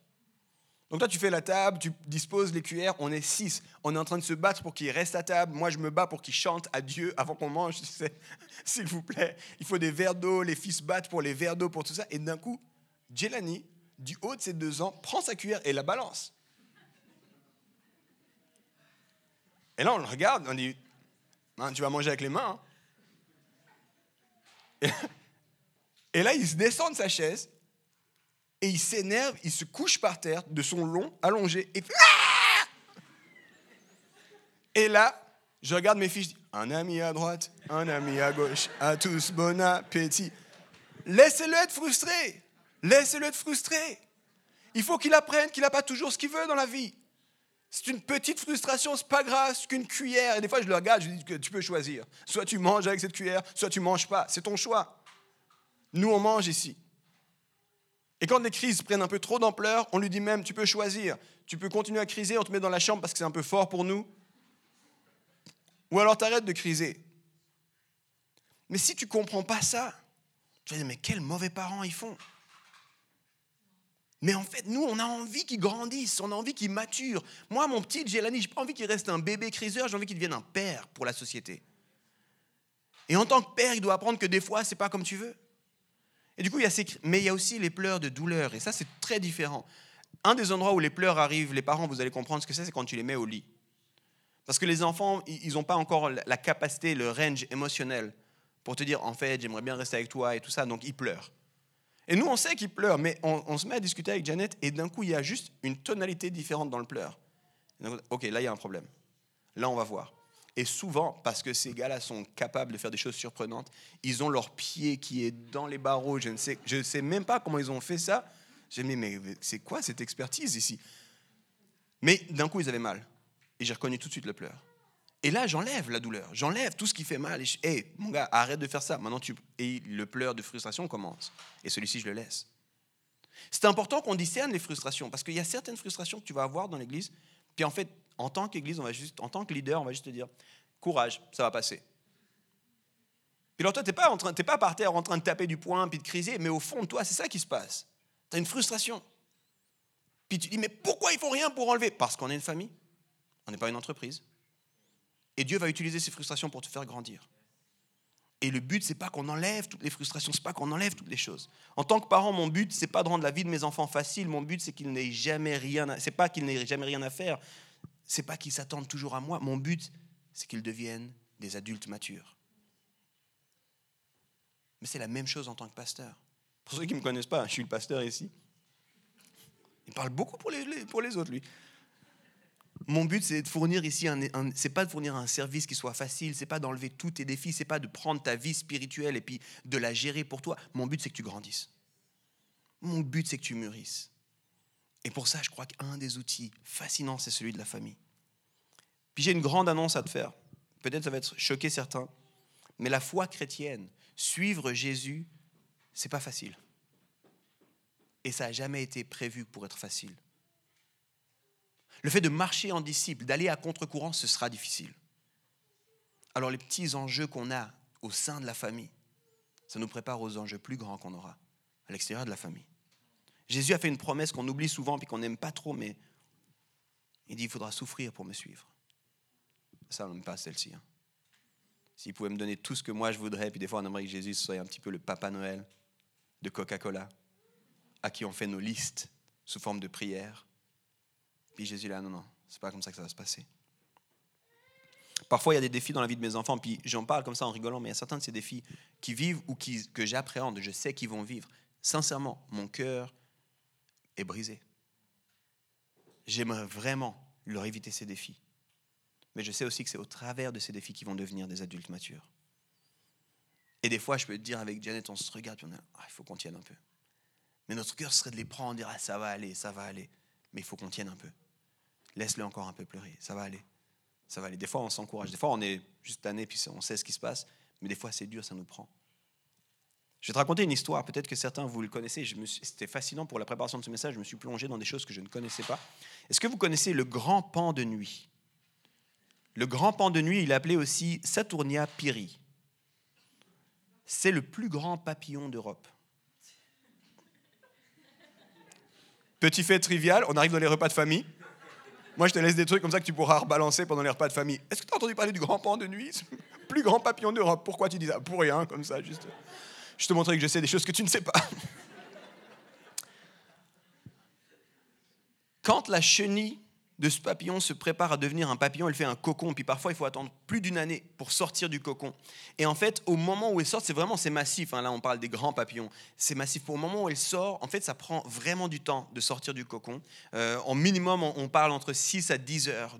Donc toi, tu fais la table, tu disposes les cuillères, on est six. On est en train de se battre pour qu'il reste à table. Moi, je me bats pour qu'il chante à Dieu avant qu'on mange, s'il vous plaît. Il faut des verres d'eau, les fils battent pour les verres d'eau, pour tout ça. Et d'un coup, Jelani, du haut de ses deux ans, prend sa cuillère et la balance. Et là, on le regarde, on dit, hein, tu vas manger avec les mains. Hein. Et là, il se descend de sa chaise et il s'énerve, il se couche par terre de son long allongé et ah là, je regarde mes fiches, un ami à droite, un ami à gauche, à tous bon appétit. Laissez-le être frustré. Laissez-le être frustré. Il faut qu'il apprenne qu'il n'a pas toujours ce qu'il veut dans la vie. C'est une petite frustration, c'est pas grave, c'est qu'une cuillère. Et des fois, je le regarde, je lui dis que tu peux choisir. Soit tu manges avec cette cuillère, soit tu manges pas. C'est ton choix. Nous, on mange ici. Et quand les crises prennent un peu trop d'ampleur, on lui dit même, tu peux choisir. Tu peux continuer à criser, on te met dans la chambre parce que c'est un peu fort pour nous. Ou alors t'arrêtes de criser. Mais si tu comprends pas ça, tu vas dire, mais quels mauvais parents ils font. Mais en fait, nous, on a envie qu'ils grandissent, on a envie qu'ils maturent. Moi, mon petit Jelani, je n'ai pas envie qu'il reste un bébé criseur, j'ai envie qu'il devienne un père pour la société. Et en tant que père, il doit apprendre que des fois, c'est pas comme tu veux. Et du coup, il y a mais il y a aussi les pleurs de douleur. Et ça, c'est très différent. Un des endroits où les pleurs arrivent, les parents, vous allez comprendre ce que c'est, c'est quand tu les mets au lit. Parce que les enfants, ils n'ont pas encore la capacité, le range émotionnel pour te dire, en fait, j'aimerais bien rester avec toi et tout ça, donc ils pleurent. Et nous, on sait qu'ils pleurent, mais on, se met à discuter avec Janet et d'un coup, il y a juste une tonalité différente dans le pleur. ok, là, il y a un problème. Là, on va voir. Et souvent, parce que ces gars-là sont capables de faire des choses surprenantes, ils ont leur pied qui est dans les barreaux. Je ne sais, je sais même pas comment ils ont fait ça. J'ai dit, mais c'est quoi cette expertise ici? Mais d'un coup, ils avaient mal. Et j'ai reconnu tout de suite le pleur. Et là, j'enlève la douleur, j'enlève tout ce qui fait mal. Et je, hey, mon gars, arrête de faire ça. Maintenant, tu... Et le pleur de frustration commence. Et celui-ci, je le laisse. C'est important qu'on discerne les frustrations, parce qu'il y a certaines frustrations que tu vas avoir dans l'église. Puis en fait, en tant qu'Église, on va juste, en tant que leader, on va juste te dire, courage, ça va passer. Puis alors toi, tu n'es pas, pas par terre en train de taper du poing puis de criser, mais au fond de toi, c'est ça qui se passe. Tu as une frustration. Puis tu dis, mais pourquoi ils font rien pour enlever? Parce qu'on est une famille, on n'est pas une entreprise. Et Dieu va utiliser ces frustrations pour te faire grandir. Et le but, c'est pas qu'on enlève toutes les frustrations, c'est pas qu'on enlève toutes les choses. En tant que parent, mon but, c'est pas de rendre la vie de mes enfants facile. Mon but, c'est qu'ils n'aient jamais rien. C'est pas qu'ils n'aient jamais rien à faire c'est pas qu'ils s'attendent toujours à moi. Mon but, c'est qu'ils deviennent des adultes matures. Mais c'est la même chose en tant que pasteur. Pour ceux qui ne me connaissent pas, je suis le pasteur ici. Il parle beaucoup pour les, pour les autres, lui. Mon but, c'est de fournir ici, un, c'est pas de fournir un service qui soit facile, c'est pas d'enlever tous tes défis, c'est pas de prendre ta vie spirituelle et puis de la gérer pour toi. Mon but, c'est que tu grandisses. Mon but, c'est que tu mûrisses. Et pour ça, je crois qu'un des outils fascinants, c'est celui de la famille. Puis j'ai une grande annonce à te faire. Peut-être ça va être choquer certains, mais la foi chrétienne, suivre Jésus, c'est pas facile. Et ça n'a jamais été prévu pour être facile. Le fait de marcher en disciple, d'aller à contre-courant, ce sera difficile. Alors les petits enjeux qu'on a au sein de la famille, ça nous prépare aux enjeux plus grands qu'on aura à l'extérieur de la famille. Jésus a fait une promesse qu'on oublie souvent puis qu'on n'aime pas trop, mais il dit il faudra souffrir pour me suivre. Ça, on n'aime pas celle-ci. Hein. S'il pouvait me donner tout ce que moi je voudrais, puis des fois on aimerait que Jésus soit un petit peu le Papa Noël de Coca-Cola, à qui on fait nos listes sous forme de prière. Puis Jésus là, non, non, c'est pas comme ça que ça va se passer. Parfois, il y a des défis dans la vie de mes enfants, puis j'en parle comme ça en rigolant, mais il y a certains de ces défis qui vivent ou que j'appréhende, je sais qu'ils vont vivre. Sincèrement, mon cœur est brisé. J'aimerais vraiment leur éviter ces défis. Mais je sais aussi que c'est au travers de ces défis qu'ils vont devenir des adultes matures. Et des fois, je peux te dire avec Janet, on se regarde, puis on a, ah, il faut qu'on tienne un peu. Mais notre cœur serait de les prendre, dire, ah, ça va aller, ça va aller. Mais il faut qu'on tienne un peu. Laisse-le encore un peu pleurer, ça va aller. Ça va aller. Des fois, on s'encourage. Des fois, on est juste tanné, puis on sait ce qui se passe. Mais des fois, c'est dur, ça nous prend. Je vais te raconter une histoire. Peut-être que certains, vous le connaissez. C'était fascinant pour la préparation de ce message. Je me suis plongé dans des choses que je ne connaissais pas. Est-ce que vous connaissez le grand pan de nuit? Le grand pan de nuit, il est appelé aussi Saturnia piri. C'est le plus grand papillon d'Europe. Petit fait trivial, on arrive dans les repas de famille. Moi, je te laisse des trucs comme ça que tu pourras rebalancer pendant les repas de famille. Est-ce que tu as entendu parler du grand pan de nuit? Plus grand papillon d'Europe. Pourquoi tu dis ça? Pour rien, comme ça, juste. Je te montrer que je sais des choses que tu ne sais pas. Quand la chenille de ce papillon se prépare à devenir un papillon, elle fait un cocon, puis parfois il faut attendre plus d'une année pour sortir du cocon. Et en fait, au moment où elle sort, c'est vraiment c'est massif. Hein, là, on parle des grands papillons. C'est massif. Au moment où elle sort, en fait, ça prend vraiment du temps de sortir du cocon. Euh, en minimum, on, parle entre 6 à 10 heures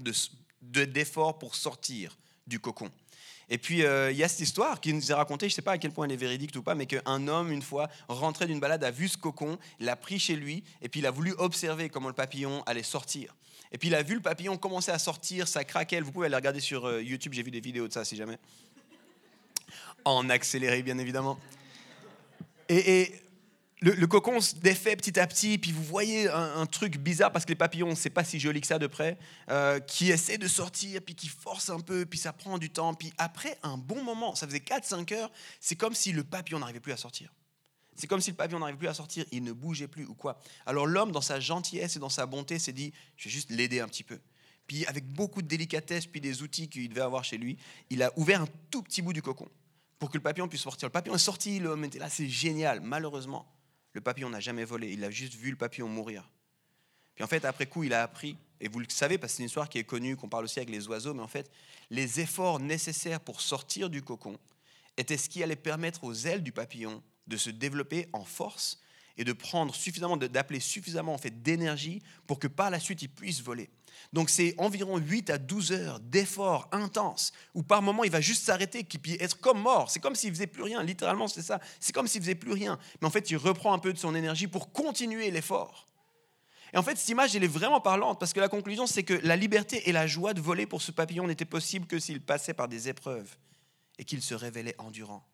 d'effort de, pour sortir du cocon. Et puis, euh, il y a cette histoire qui nous est racontée, je ne sais pas à quel point elle est véridique ou pas, mais qu'un homme, une fois, rentré d'une balade, a vu ce cocon, l'a pris chez lui, et puis il a voulu observer comment le papillon allait sortir. Et puis il a vu le papillon commencer à sortir, ça craquait. Vous pouvez aller regarder sur euh, YouTube, j'ai vu des vidéos de ça si jamais. En accéléré, bien évidemment. Et, le, cocon se défait petit à petit, puis vous voyez un, truc bizarre, parce que les papillons, c'est pas si joli que ça de près, euh, qui essaie de sortir, puis qui force un peu, puis ça prend du temps. Puis après un bon moment, ça faisait 4-5 heures, c'est comme si le papillon n'arrivait plus à sortir. C'est comme si le papillon n'arrivait plus à sortir, il ne bougeait plus ou quoi. Alors l'homme, dans sa gentillesse et dans sa bonté, s'est dit, je vais juste l'aider un petit peu. Puis avec beaucoup de délicatesse, puis des outils qu'il devait avoir chez lui, il a ouvert un tout petit bout du cocon pour que le papillon puisse sortir. Le papillon est sorti, l'homme était là, c'est génial. Malheureusement, le papillon n'a jamais volé, il a juste vu le papillon mourir. Puis en fait, après coup, il a appris, et vous le savez parce que c'est une histoire qui est connue, qu'on parle aussi avec les oiseaux, mais en fait, les efforts nécessaires pour sortir du cocon étaient ce qui allait permettre aux ailes du papillon de se développer en force et de prendre suffisamment, d'appeler suffisamment en fait d'énergie pour que par la suite il puisse voler. Donc c'est environ 8 à 12 heures d'efforts intenses où par moment il va juste s'arrêter puis être comme mort. C'est comme s'il faisait plus rien, littéralement c'est ça. C'est comme s'il faisait plus rien. Mais en fait il reprend un peu de son énergie pour continuer l'effort. Et en fait cette image elle est vraiment parlante parce que la conclusion c'est que la liberté et la joie de voler pour ce papillon n'étaient possibles que s'il passait par des épreuves et qu'il se révélait endurant.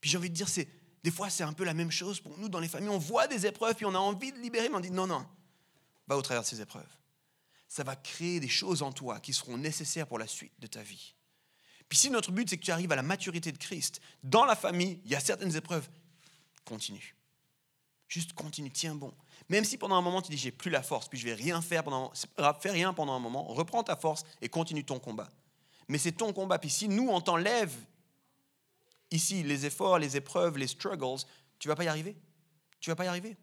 Puis j'ai envie de dire, c'est des fois c'est un peu la même chose pour nous dans les familles. On voit des épreuves, puis on a envie de libérer, mais on dit non, non, va au travers de ces épreuves. Ça va créer des choses en toi qui seront nécessaires pour la suite de ta vie. Puis si notre but c'est que tu arrives à la maturité de Christ, dans la famille, il y a certaines épreuves, continue. Juste continue, tiens bon. Même si pendant un moment tu dis j'ai plus la force, puis je vais rien faire pendant, fais rien pendant un moment, reprends ta force et continue ton combat. Mais c'est ton combat. Puis si nous on t'enlève ici, les efforts, les épreuves, les struggles, tu vas pas y arriver. Tu vas pas y arriver.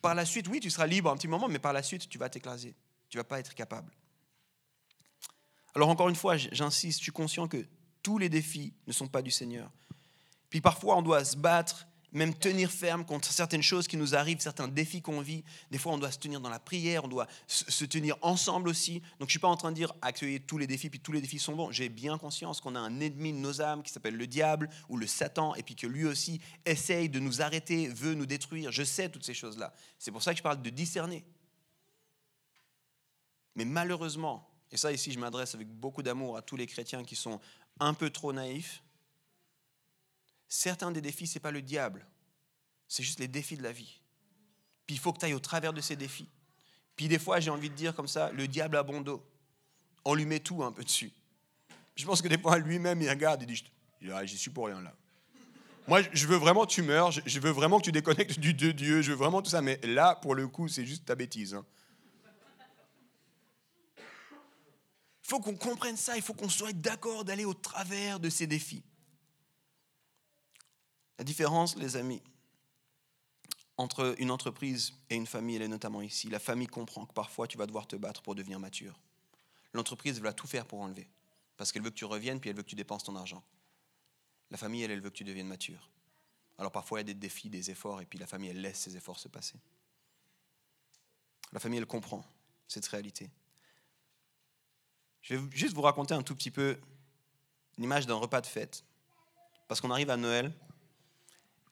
Par la suite, oui, tu seras libre un petit moment, mais par la suite, tu vas t'écraser. Tu vas pas être capable. Alors encore une fois, j'insiste, je suis conscient que tous les défis ne sont pas du Seigneur. Puis parfois, on doit se battre même tenir ferme contre certaines choses qui nous arrivent, certains défis qu'on vit. Des fois, on doit se tenir dans la prière, on doit se tenir ensemble aussi. Donc, je ne suis pas en train de dire accueillir tous les défis, puis tous les défis sont bons. J'ai bien conscience qu'on a un ennemi de nos âmes qui s'appelle le diable ou le Satan, et puis que lui aussi essaye de nous arrêter, veut nous détruire. Je sais toutes ces choses-là. C'est pour ça que je parle de discerner. Mais malheureusement, et ça ici je m'adresse avec beaucoup d'amour à tous les chrétiens qui sont un peu trop naïfs, certains des défis, ce n'est pas le diable, c'est juste les défis de la vie. Puis il faut que tu ailles au travers de ces défis. Puis des fois, j'ai envie de dire comme ça, le diable a bon dos. On lui met tout un peu dessus. Je pense que des fois, lui-même, il regarde et dit, ah, j'y suis pour rien là. Moi, je veux vraiment que tu meurs, je veux vraiment que tu déconnectes du de Dieu, je veux vraiment tout ça, mais là, pour le coup, c'est juste ta bêtise. Hein. Il faut qu'on comprenne ça, il faut qu'on soit d'accord d'aller au travers de ces défis. La différence, les amis, entre une entreprise et une famille, elle est notamment ici. La famille comprend que parfois tu vas devoir te battre pour devenir mature. L'entreprise va tout faire pour enlever. Parce qu'elle veut que tu reviennes, puis elle veut que tu dépenses ton argent. La famille, elle, elle veut que tu deviennes mature. Alors parfois, il y a des défis, des efforts, et puis la famille, elle laisse ces efforts se passer. La famille, elle comprend cette réalité. Je vais juste vous raconter un tout petit peu l'image d'un repas de fête. Parce qu'on arrive à Noël.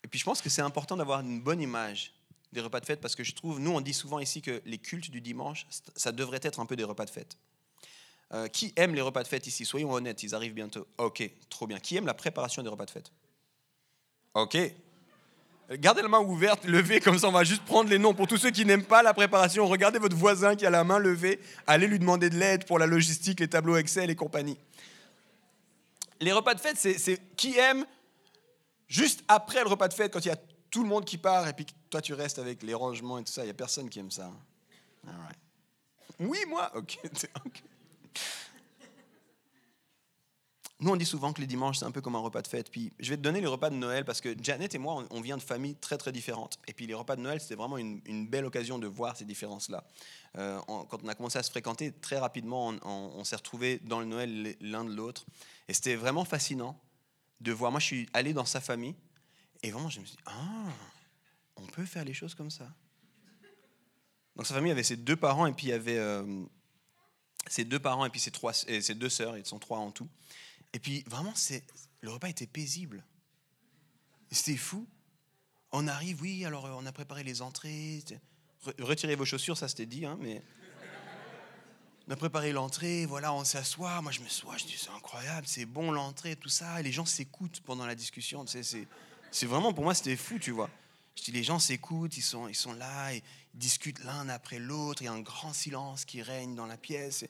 Et puis je pense que c'est important d'avoir une bonne image des repas de fête parce que je trouve, nous on dit souvent ici que les cultes du dimanche, ça devrait être un peu des repas de fête. Euh, qui aime les repas de fête ici? Soyons honnêtes, ils arrivent bientôt. Ok, trop bien. Qui aime la préparation des repas de fête? Ok. Gardez la main ouverte, levez, comme ça on va juste prendre les noms. Pour tous ceux qui n'aiment pas la préparation, regardez votre voisin qui a la main levée, allez lui demander de l'aide pour la logistique, les tableaux Excel et compagnie. Les repas de fête, c'est qui aime juste après le repas de fête, quand il y a tout le monde qui part et puis toi tu restes avec les rangements et tout ça, il n'y a personne qui aime ça. Oui, moi? Ok. Nous, on dit souvent que les dimanches, c'est un peu comme un repas de fête. Puis je vais te donner les repas de Noël parce que Janet et moi, on vient de familles très, très différentes. Et puis les repas de Noël, c'était vraiment une, belle occasion de voir ces différences-là. Euh, quand on a commencé à se fréquenter, très rapidement, on, s'est retrouvés dans le Noël l'un de l'autre. Et c'était vraiment fascinant de voir. Moi, je suis allé dans sa famille et vraiment, je me suis dit, ah, on peut faire les choses comme ça. Donc sa famille avait ses deux parents et puis il avait euh, ses deux parents et puis ses, trois, ses deux sœurs, ils sont trois en tout. Et puis vraiment, c'est, le repas était paisible. C'était fou. On arrive, oui, alors euh, on a préparé les entrées. Retirez vos chaussures, ça c'était dit, hein, mais. On a préparé l'entrée, voilà, on s'assoit. Moi, je me sois, je dis, c'est incroyable, c'est bon l'entrée, tout ça. Les gens s'écoutent pendant la discussion. Tu sais, c'est, vraiment, pour moi, c'était fou, tu vois. Je dis, les gens s'écoutent, ils sont, ils sont là, ils discutent l'un après l'autre. Il y a un grand silence qui règne dans la pièce.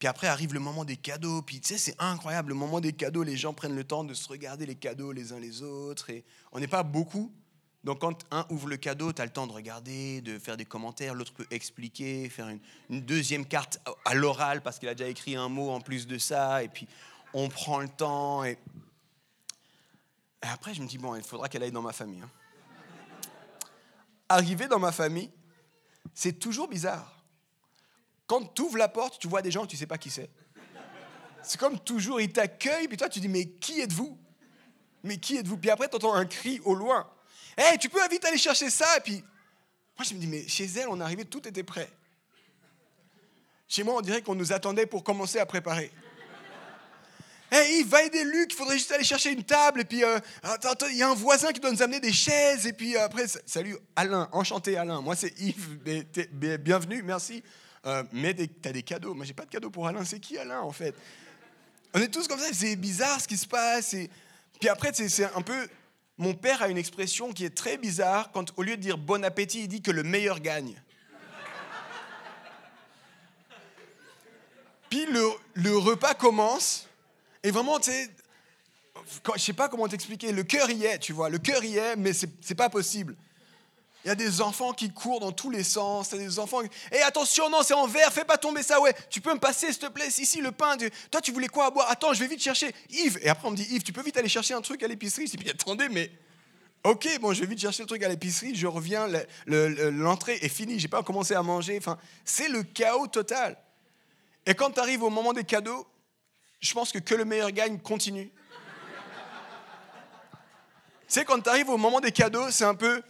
Puis après arrive le moment des cadeaux. Puis tu sais, c'est incroyable. Le moment des cadeaux, les gens prennent le temps de se regarder les cadeaux les uns les autres. Et on n'est pas beaucoup. Donc quand un ouvre le cadeau, tu as le temps de regarder, de faire des commentaires. L'autre peut expliquer, faire une, deuxième carte à l'oral parce qu'il a déjà écrit un mot en plus de ça. Et puis on prend le temps. Et, après, je me dis, bon, il faudra qu'elle aille dans ma famille. Hein. Arriver dans ma famille, c'est toujours bizarre. Quand tu ouvres la porte, tu vois des gens tu ne sais pas qui c'est. C'est comme toujours, ils t'accueillent, puis toi tu dis, mais qui êtes-vous? Mais qui êtes-vous? Puis après, tu entends un cri au loin. Hé, tu peux vite aller chercher ça Et puis, moi je me dis, mais chez elle, on arrivait, tout était prêt. Chez moi, on dirait qu'on nous attendait pour commencer à préparer. Hé, Yves, va aider Luc, il faudrait juste aller chercher une table. Et puis, euh, il y a un voisin qui doit nous amener des chaises. Et puis euh, après, salut Alain, enchanté Alain. Moi, c'est Yves, bienvenue, merci. Euh, mais tu as des cadeaux. Moi, j'ai pas de cadeau pour Alain. C'est qui Alain, en fait? On est tous comme ça. C'est bizarre ce qui se passe. Et... Puis après, c'est un peu. Mon père a une expression qui est très bizarre quand, au lieu de dire bon appétit, il dit que le meilleur gagne. Puis le, repas commence. Et vraiment, tu sais, je sais pas comment t'expliquer, le cœur y est, tu vois, le cœur y est, mais c'est pas possible. Il y a des enfants qui courent dans tous les sens. Il y a des enfants. Hé, hey, attention, non, c'est en verre, fais pas tomber ça, ouais. Tu peux me passer, s'il te plaît, ici, le pain. Toi, tu voulais quoi à boire? Attends, je vais vite chercher. Yves. Et après, on me dit, Yves, tu peux vite aller chercher un truc à l'épicerie? Je dis, attendez, mais. Ok, bon, je vais vite chercher le truc à l'épicerie. Je reviens, l'entrée est finie. J'ai pas commencé à manger. Enfin, c'est le chaos total. Et quand tu arrives au moment des cadeaux, je pense que que le meilleur gagne continue. tu sais, quand tu arrives au moment des cadeaux, c'est un peu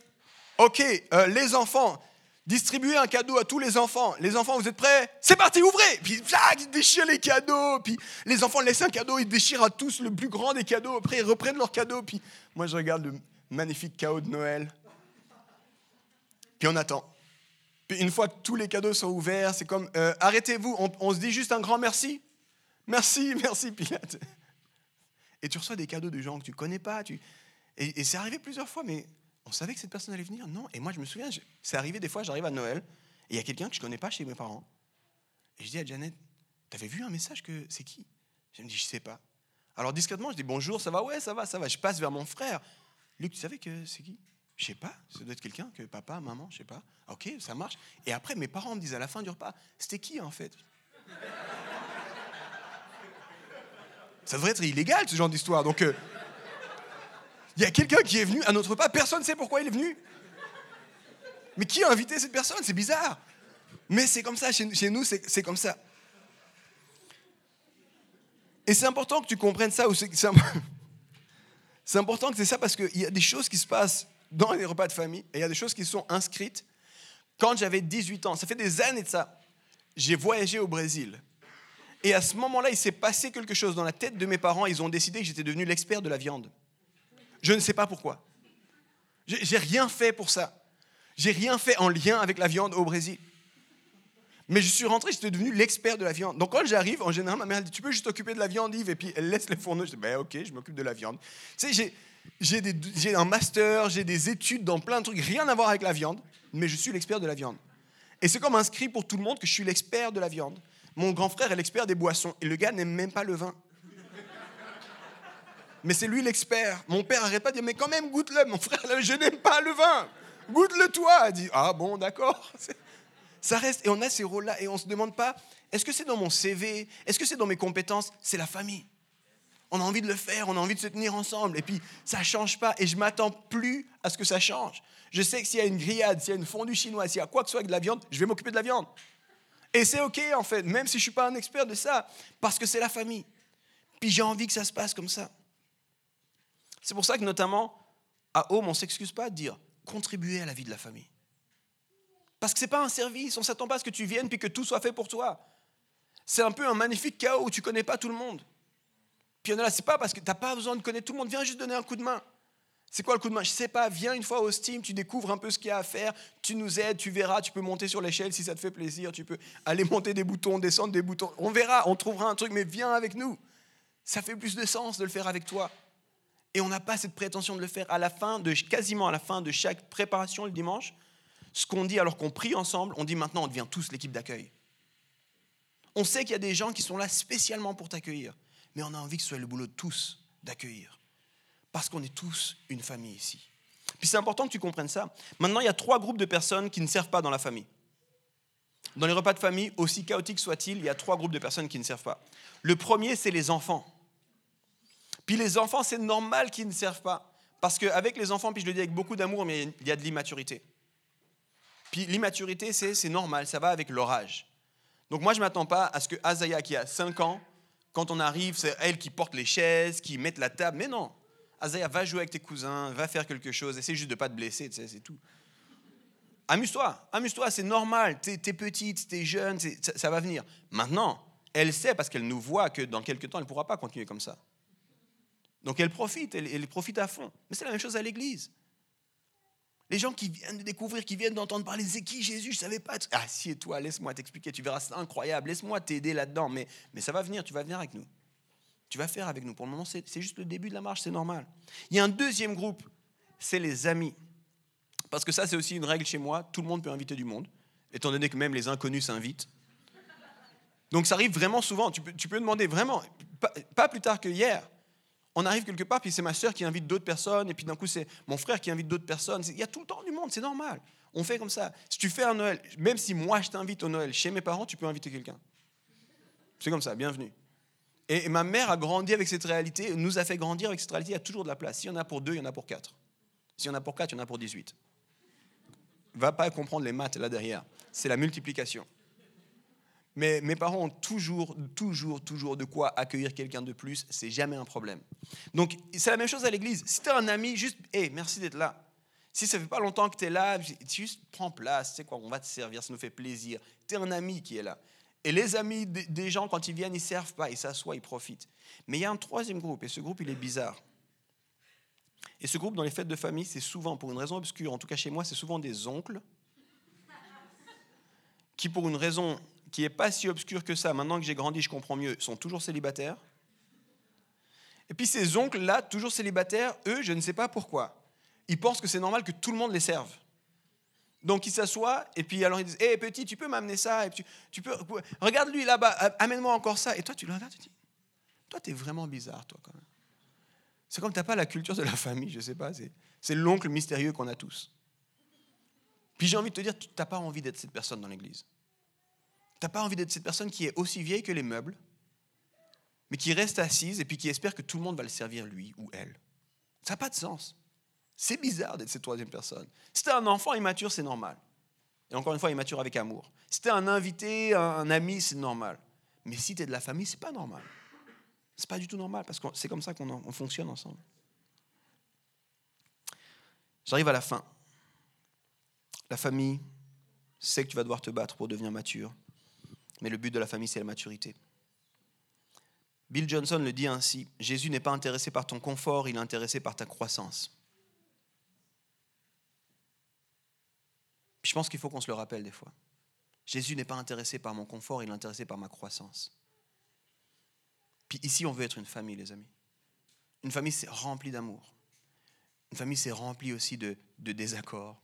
Ok, euh, les enfants, distribuez un cadeau à tous les enfants. Les enfants, vous êtes prêts? C'est parti, ouvrez Puis, ils déchirent les cadeaux. Puis, les enfants laissent un cadeau, ils déchirent à tous le plus grand des cadeaux. Après, ils reprennent leurs cadeaux. Puis, moi, je regarde le magnifique chaos de Noël. Puis, on attend. Puis, une fois que tous les cadeaux sont ouverts, c'est comme euh, arrêtez-vous, on, se dit juste un grand merci. Merci, merci, Pilate. Et tu reçois des cadeaux de gens que tu connais pas. Tu... et c'est arrivé plusieurs fois, mais on savait que cette personne allait venir? Non. Et moi, je me souviens, c'est arrivé des fois, j'arrive à Noël, et il y a quelqu'un que je ne connais pas chez mes parents. Et je dis à Janet, t'avais vu un message que c'est qui? Je me dis, je sais pas. Alors discrètement, je dis bonjour, ça va? Ouais, ça va, ça va. Je passe vers mon frère. Luc, tu savais que c'est qui Je sais pas. Ça doit être quelqu'un que papa, maman, je sais pas. Ok, ça marche. Et après, mes parents me disent à la fin du repas, c'était qui en fait? Ça devrait être illégal ce genre d'histoire. Donc euh, il y a quelqu'un qui est venu à notre repas, personne ne sait pourquoi il est venu. Mais qui a invité cette personne? C'est bizarre. Mais c'est comme ça, chez, nous, c'est comme ça. Et c'est important que tu comprennes ça. C'est important que c'est ça parce qu'il y a des choses qui se passent dans les repas de famille et il y a des choses qui sont inscrites. Quand j'avais 18 ans, ça fait des années de ça, j'ai voyagé au Brésil. Et à ce moment-là, il s'est passé quelque chose dans la tête de mes parents. Ils ont décidé que j'étais devenu l'expert de la viande. Je ne sais pas pourquoi. J'ai rien fait pour ça. J'ai rien fait en lien avec la viande au Brésil. Mais je suis rentré, j'étais devenu l'expert de la viande. Donc quand j'arrive, en général, ma mère dit Tu peux juste t'occuper de la viande, Yves Et puis elle laisse les fourneaux. Je dis ben, Ok, je m'occupe de la viande. Tu sais, j'ai un master, j'ai des études dans plein de trucs, rien à voir avec la viande, mais je suis l'expert de la viande. Et c'est comme inscrit pour tout le monde que je suis l'expert de la viande. Mon grand frère est l'expert des boissons. Et le gars n'aime même pas le vin. Mais c'est lui l'expert. Mon père arrête pas de dire Mais quand même, goûte-le. Mon frère, je n'aime pas le vin. Goûte-le toi. Il dit Ah bon, d'accord. Ça reste, et on a ces rôles-là, et on ne se demande pas, est-ce que c'est dans mon CV Est-ce que c'est dans mes compétences? C'est la famille. On a envie de le faire, on a envie de se tenir ensemble, et puis ça ne change pas, et je m'attends plus à ce que ça change. Je sais que s'il y a une grillade, s'il y a une fondue chinoise, s'il y a quoi que ce soit avec de la viande, je vais m'occuper de la viande. Et c'est OK, en fait, même si je ne suis pas un expert de ça, parce que c'est la famille. Puis j'ai envie que ça se passe comme ça. C'est pour ça que notamment, à Home, on ne s'excuse pas de dire contribuer à la vie de la famille. Parce que ce n'est pas un service, on ne s'attend pas à ce que tu viennes puis que tout soit fait pour toi. C'est un peu un magnifique chaos où tu ne connais pas tout le monde. Puis en a là, c'est pas parce que tu n'as pas besoin de connaître tout le monde, viens juste donner un coup de main. C'est quoi le coup de main? Je ne sais pas, viens une fois au Steam, tu découvres un peu ce qu'il y a à faire, tu nous aides, tu verras, tu peux monter sur l'échelle si ça te fait plaisir, tu peux aller monter des boutons, descendre des boutons. On verra, on trouvera un truc, mais viens avec nous. Ça fait plus de sens de le faire avec toi. Et on n'a pas cette prétention de le faire à la fin de quasiment à la fin de chaque préparation le dimanche ce qu'on dit alors qu'on prie ensemble, on dit maintenant on devient tous l'équipe d'accueil. On sait qu'il y a des gens qui sont là spécialement pour t'accueillir, mais on a envie que ce soit le boulot de tous d'accueillir. Parce qu'on est tous une famille ici. Puis c'est important que tu comprennes ça. Maintenant, il y a trois groupes de personnes qui ne servent pas dans la famille. Dans les repas de famille, aussi chaotiques soient-ils, il y a trois groupes de personnes qui ne servent pas. Le premier, c'est les enfants. Puis les enfants, c'est normal qu'ils ne servent pas. Parce qu'avec les enfants, puis je le dis avec beaucoup d'amour, mais il y a de l'immaturité. Puis l'immaturité, c'est normal, ça va avec l'orage. Donc moi, je ne m'attends pas à ce que Azaya, qui a 5 ans, quand on arrive, c'est elle qui porte les chaises, qui met la table. Mais non, Azaya, va jouer avec tes cousins, va faire quelque chose, essaie juste de ne pas te blesser, tu sais, c'est tout. Amuse-toi, amuse-toi, c'est normal, tu es, petite, tu es jeune, ça, ça, va venir. Maintenant, elle sait, parce qu'elle nous voit, que dans quelques temps, elle ne pourra pas continuer comme ça. Donc elle profite, elle, elle profite à fond. Mais c'est la même chose à l'église. Les gens qui viennent de découvrir, qui viennent d'entendre parler, c'est qui Jésus Je ne savais pas. Ah, si, toi, laisse-moi t'expliquer, tu verras, c'est incroyable, laisse-moi t'aider là-dedans. Mais, mais ça va venir, tu vas venir avec nous. Tu vas faire avec nous. Pour le moment, c'est juste le début de la marche, c'est normal. Il y a un deuxième groupe, c'est les amis. Parce que ça, c'est aussi une règle chez moi, tout le monde peut inviter du monde, étant donné que même les inconnus s'invitent. Donc ça arrive vraiment souvent, tu peux, tu peux demander vraiment, pas plus tard que hier, on arrive quelque part, puis c'est ma soeur qui invite d'autres personnes, et puis d'un coup, c'est mon frère qui invite d'autres personnes. Il y a tout le temps du monde, c'est normal. On fait comme ça. Si tu fais un Noël, même si moi je t'invite au Noël chez mes parents, tu peux inviter quelqu'un. C'est comme ça, bienvenue. Et ma mère a grandi avec cette réalité, nous a fait grandir avec cette réalité, il y a toujours de la place. S'il y en a pour deux, il y en a pour quatre. S'il y en a pour quatre, il y en a pour 18. Va pas comprendre les maths là derrière. C'est la multiplication. Mais mes parents ont toujours, toujours, toujours de quoi accueillir quelqu'un de plus. C'est jamais un problème. Donc, c'est la même chose à l'église. Si tu as un ami, juste, hé, merci d'être là. Si ça fait pas longtemps que tu es là, juste prends place. Tu sais quoi, on va te servir, ça nous fait plaisir. Tu es un ami qui est là. Et les amis des gens, quand ils viennent, ils servent pas, ils s'assoient, ils profitent. Mais il y a un troisième groupe, et ce groupe, il est bizarre. Et ce groupe, dans les fêtes de famille, c'est souvent, pour une raison obscure, en tout cas chez moi, c'est souvent des oncles qui, pour une raison qui n'est pas si obscur que ça, maintenant que j'ai grandi, je comprends mieux, sont toujours célibataires. Et puis ces oncles-là, toujours célibataires, eux, je ne sais pas pourquoi. Ils pensent que c'est normal que tout le monde les serve. Donc ils s'assoient et puis alors ils disent Hé petit, tu peux m'amener ça et tu, tu peux, Regarde lui là-bas, amène-moi encore ça. Et toi, tu le regardes, tu dis Toi, tu es vraiment bizarre, toi, quand même. C'est comme tu n'as pas la culture de la famille, je ne sais pas. C'est l'oncle mystérieux qu'on a tous. Puis j'ai envie de te dire Tu n'as pas envie d'être cette personne dans l'église. Tu n'as pas envie d'être cette personne qui est aussi vieille que les meubles, mais qui reste assise et puis qui espère que tout le monde va le servir lui ou elle. Ça n'a pas de sens. C'est bizarre d'être cette troisième personne. Si tu un enfant immature, c'est normal. Et encore une fois, immature avec amour. Si tu un invité, un, ami, c'est normal. Mais si tu es de la famille, c'est pas normal. C'est pas du tout normal parce que c'est comme ça qu'on fonctionne ensemble. J'arrive à la fin. La famille sait que tu vas devoir te battre pour devenir mature, mais le but de la famille, c'est la maturité. Bill Johnson le dit ainsi, Jésus n'est pas intéressé par ton confort, il est intéressé par ta croissance. je pense qu'il faut qu'on se le rappelle des fois. Jésus n'est pas intéressé par mon confort, il est intéressé par ma croissance. Puis ici, on veut être une famille, les amis. Une famille, c'est rempli d'amour. Une famille, c'est rempli aussi de, de désaccords.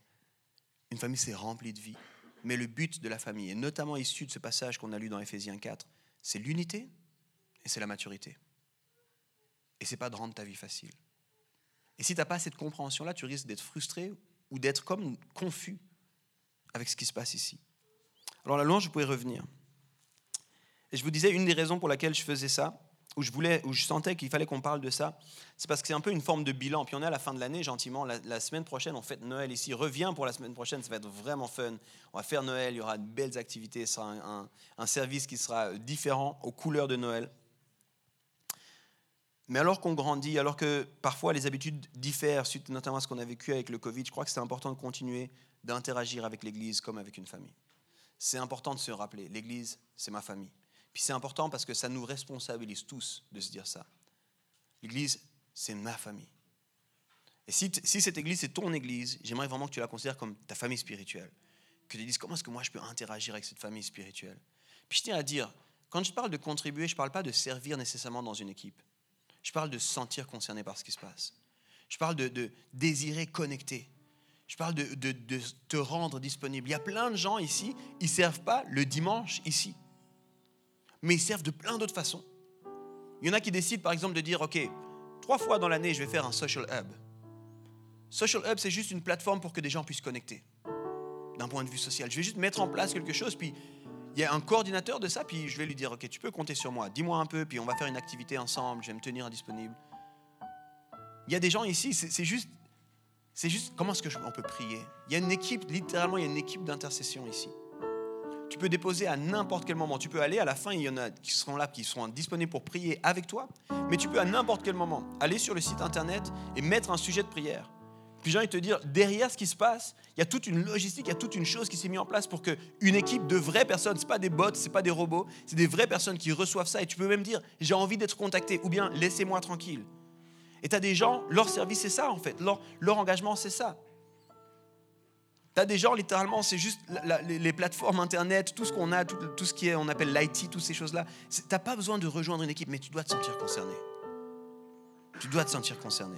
Une famille, c'est rempli de vie. Mais le but de la famille, et notamment issu de ce passage qu'on a lu dans Éphésiens 4, c'est l'unité et c'est la maturité. Et c'est pas de rendre ta vie facile. Et si tu n'as pas cette compréhension-là, tu risques d'être frustré ou d'être comme confus avec ce qui se passe ici. Alors la louange, je pouvais revenir. Et je vous disais, une des raisons pour laquelle je faisais ça, où je, voulais, où je sentais qu'il fallait qu'on parle de ça, c'est parce que c'est un peu une forme de bilan. Puis on est à la fin de l'année, gentiment. La, semaine prochaine, on fête Noël ici. Reviens pour la semaine prochaine, ça va être vraiment fun. On va faire Noël, il y aura de belles activités. Ce sera un, un service qui sera différent aux couleurs de Noël. Mais alors qu'on grandit, alors que parfois les habitudes diffèrent, suite notamment à ce qu'on a vécu avec le Covid, je crois que c'est important de continuer d'interagir avec l'Église comme avec une famille. C'est important de se rappeler, l'Église, c'est ma famille. Puis c'est important parce que ça nous responsabilise tous de se dire ça. L'Église, c'est ma famille. Et si, si cette Église, c'est ton Église, j'aimerais vraiment que tu la considères comme ta famille spirituelle. Que tu dises comment est-ce que moi je peux interagir avec cette famille spirituelle? Puis je tiens à dire, quand je parle de contribuer, je ne parle pas de servir nécessairement dans une équipe. Je parle de se sentir concerné par ce qui se passe. Je parle de, désirer connecter. Je parle de, de, de, te rendre disponible. Il y a plein de gens ici, ils ne servent pas le dimanche ici mais ils servent de plein d'autres façons. Il y en a qui décident par exemple de dire, OK, trois fois dans l'année, je vais faire un social hub. Social hub, c'est juste une plateforme pour que des gens puissent connecter d'un point de vue social. Je vais juste mettre en place quelque chose, puis il y a un coordinateur de ça, puis je vais lui dire, OK, tu peux compter sur moi, dis-moi un peu, puis on va faire une activité ensemble, je vais me tenir disponible. Il y a des gens ici, c'est juste, c'est juste, comment est-ce qu'on peut prier Il y a une équipe, littéralement, il y a une équipe d'intercession ici. Tu peux déposer à n'importe quel moment. Tu peux aller à la fin, il y en a qui seront là, qui seront disponibles pour prier avec toi. Mais tu peux à n'importe quel moment aller sur le site internet et mettre un sujet de prière. Puis j'ai envie de te dire, derrière ce qui se passe, il y a toute une logistique, il y a toute une chose qui s'est mise en place pour qu'une équipe de vraies personnes, ce pas des bots, ce pas des robots, c'est des vraies personnes qui reçoivent ça. Et tu peux même dire, j'ai envie d'être contacté, ou bien laissez-moi tranquille. Et tu as des gens, leur service c'est ça en fait, leur, leur engagement c'est ça. Tu as des gens, littéralement, c'est juste les, plateformes Internet, tout ce qu'on a, tout, ce qui est, on appelle l'IT, toutes ces choses-là. Tu n'as pas besoin de rejoindre une équipe, mais tu dois te sentir concerné. Tu dois te sentir concerné.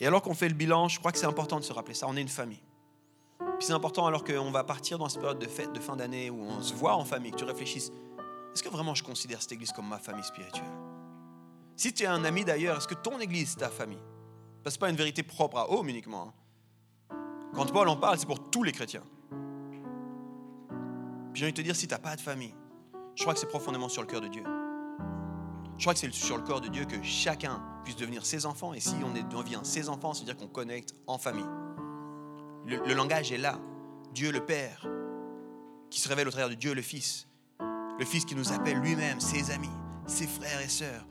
Et alors qu'on fait le bilan, je crois que c'est important de se rappeler ça. On est une famille. Puis c'est important alors qu'on va partir dans cette période de fête, de fin d'année, où on se voit en famille, que tu réfléchisses, est-ce que vraiment je considère cette église comme ma famille spirituelle? Si tu es un ami d'ailleurs, est-ce que ton église, c'est ta famille? Ce n'est pas une vérité propre à Home uniquement. Hein. Quand Paul en parle, c'est pour tous les chrétiens. J'ai envie de te dire, si tu n'as pas de famille, je crois que c'est profondément sur le cœur de Dieu. Je crois que c'est sur le cœur de Dieu que chacun puisse devenir ses enfants. Et si on devient ses enfants, c'est-à-dire qu'on connecte en famille. Le, le, langage est là. Dieu le Père, qui se révèle au travers de Dieu le Fils. Le Fils qui nous appelle lui-même ses amis, ses frères et sœurs.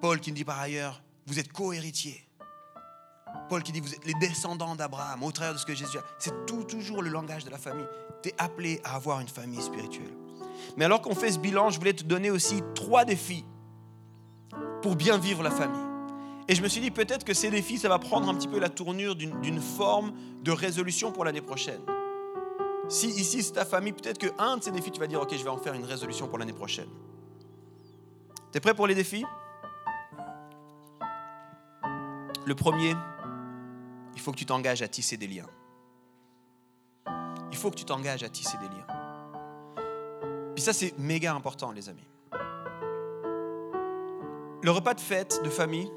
Paul qui nous dit par ailleurs, vous êtes co-héritiers. Qui dit, vous êtes les descendants d'Abraham, au travers de ce que Jésus a. C'est tout, toujours le langage de la famille. Tu es appelé à avoir une famille spirituelle. Mais alors qu'on fait ce bilan, je voulais te donner aussi trois défis pour bien vivre la famille. Et je me suis dit, peut-être que ces défis, ça va prendre un petit peu la tournure d'une forme de résolution pour l'année prochaine. Si ici c'est ta famille, peut-être qu'un de ces défis, tu vas dire, ok, je vais en faire une résolution pour l'année prochaine. Tu es prêt pour les défis? Le premier, il faut que tu t'engages à tisser des liens. Il faut que tu t'engages à tisser des liens. Puis ça, c'est méga important, les amis. Le repas de fête de famille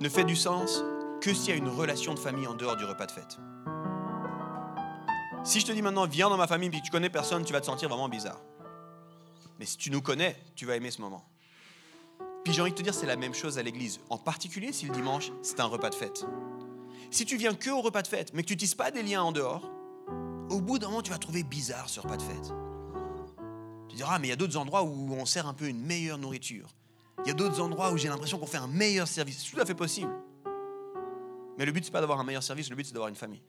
ne fait du sens que s'il y a une relation de famille en dehors du repas de fête. Si je te dis maintenant, viens dans ma famille, puis que tu connais personne, tu vas te sentir vraiment bizarre. Mais si tu nous connais, tu vas aimer ce moment. Puis j'ai envie de te dire, c'est la même chose à l'église, en particulier si le dimanche, c'est un repas de fête. Si tu viens que au repas de fête, mais que tu tisses pas des liens en dehors, au bout d'un moment, tu vas trouver bizarre ce repas de fête. Tu diras, ah, mais il y a d'autres endroits où on sert un peu une meilleure nourriture. Il y a d'autres endroits où j'ai l'impression qu'on fait un meilleur service. C'est tout à fait possible. Mais le but, c'est pas d'avoir un meilleur service, le but, c'est d'avoir une famille.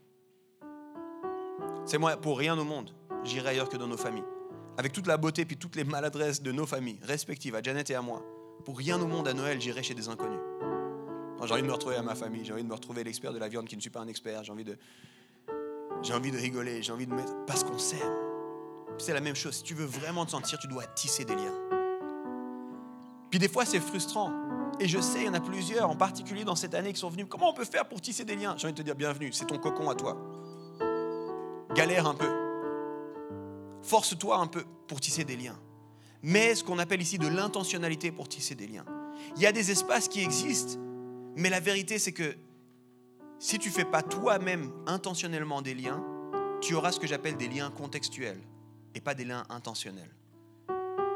C'est moi, pour rien au monde, j'irai ailleurs que dans nos familles. Avec toute la beauté puis toutes les maladresses de nos familles respectives, à Janet et à moi. Pour rien au monde, à Noël, j'irai chez des inconnus. J'ai envie de me retrouver à ma famille, j'ai envie de me retrouver l'expert de la viande qui ne suis pas un expert, j'ai envie de, j'ai envie de rigoler, j'ai envie de mettre. Parce qu'on s'aime. C'est la même chose. Si tu veux vraiment te sentir, tu dois tisser des liens. Puis des fois, c'est frustrant. Et je sais, il y en a plusieurs, en particulier dans cette année, qui sont venus. Comment on peut faire pour tisser des liens? J'ai envie de te dire bienvenue, c'est ton cocon à toi. Galère un peu. Force-toi un peu pour tisser des liens. Mais ce qu'on appelle ici de l'intentionnalité pour tisser des liens. Il y a des espaces qui existent, mais la vérité, c'est que si tu fais pas toi-même intentionnellement des liens, tu auras ce que j'appelle des liens contextuels et pas des liens intentionnels.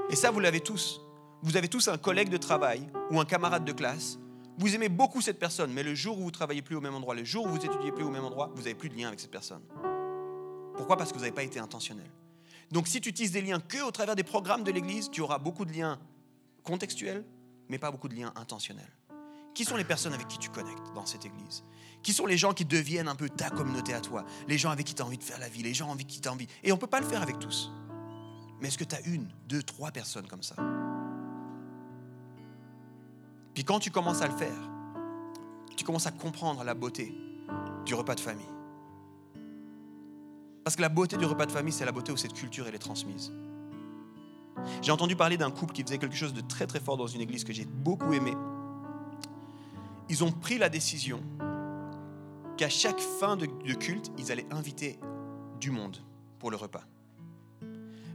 Et ça, vous l'avez tous. Vous avez tous un collègue de travail ou un camarade de classe. Vous aimez beaucoup cette personne, mais le jour où vous travaillez plus au même endroit, le jour où vous étudiez plus au même endroit, vous n'avez plus de lien avec cette personne. Pourquoi? Parce que vous n'avez pas été intentionnel. Donc si tu utilises des liens que au travers des programmes de l'Église, tu auras beaucoup de liens contextuels, mais pas beaucoup de liens intentionnels. Qui sont les personnes avec qui tu connectes dans cette Église? Qui sont les gens qui deviennent un peu ta communauté à toi? Les gens avec qui tu as envie de faire la vie, les gens avec qui tu as envie. Et on ne peut pas le faire avec tous. Mais est-ce que tu as une, deux, trois personnes comme ça? Puis quand tu commences à le faire, tu commences à comprendre la beauté du repas de famille. Parce que la beauté du repas de famille, c'est la beauté où cette culture elle est transmise. J'ai entendu parler d'un couple qui faisait quelque chose de très très fort dans une église que j'ai beaucoup aimé. Ils ont pris la décision qu'à chaque fin de, culte, ils allaient inviter du monde pour le repas.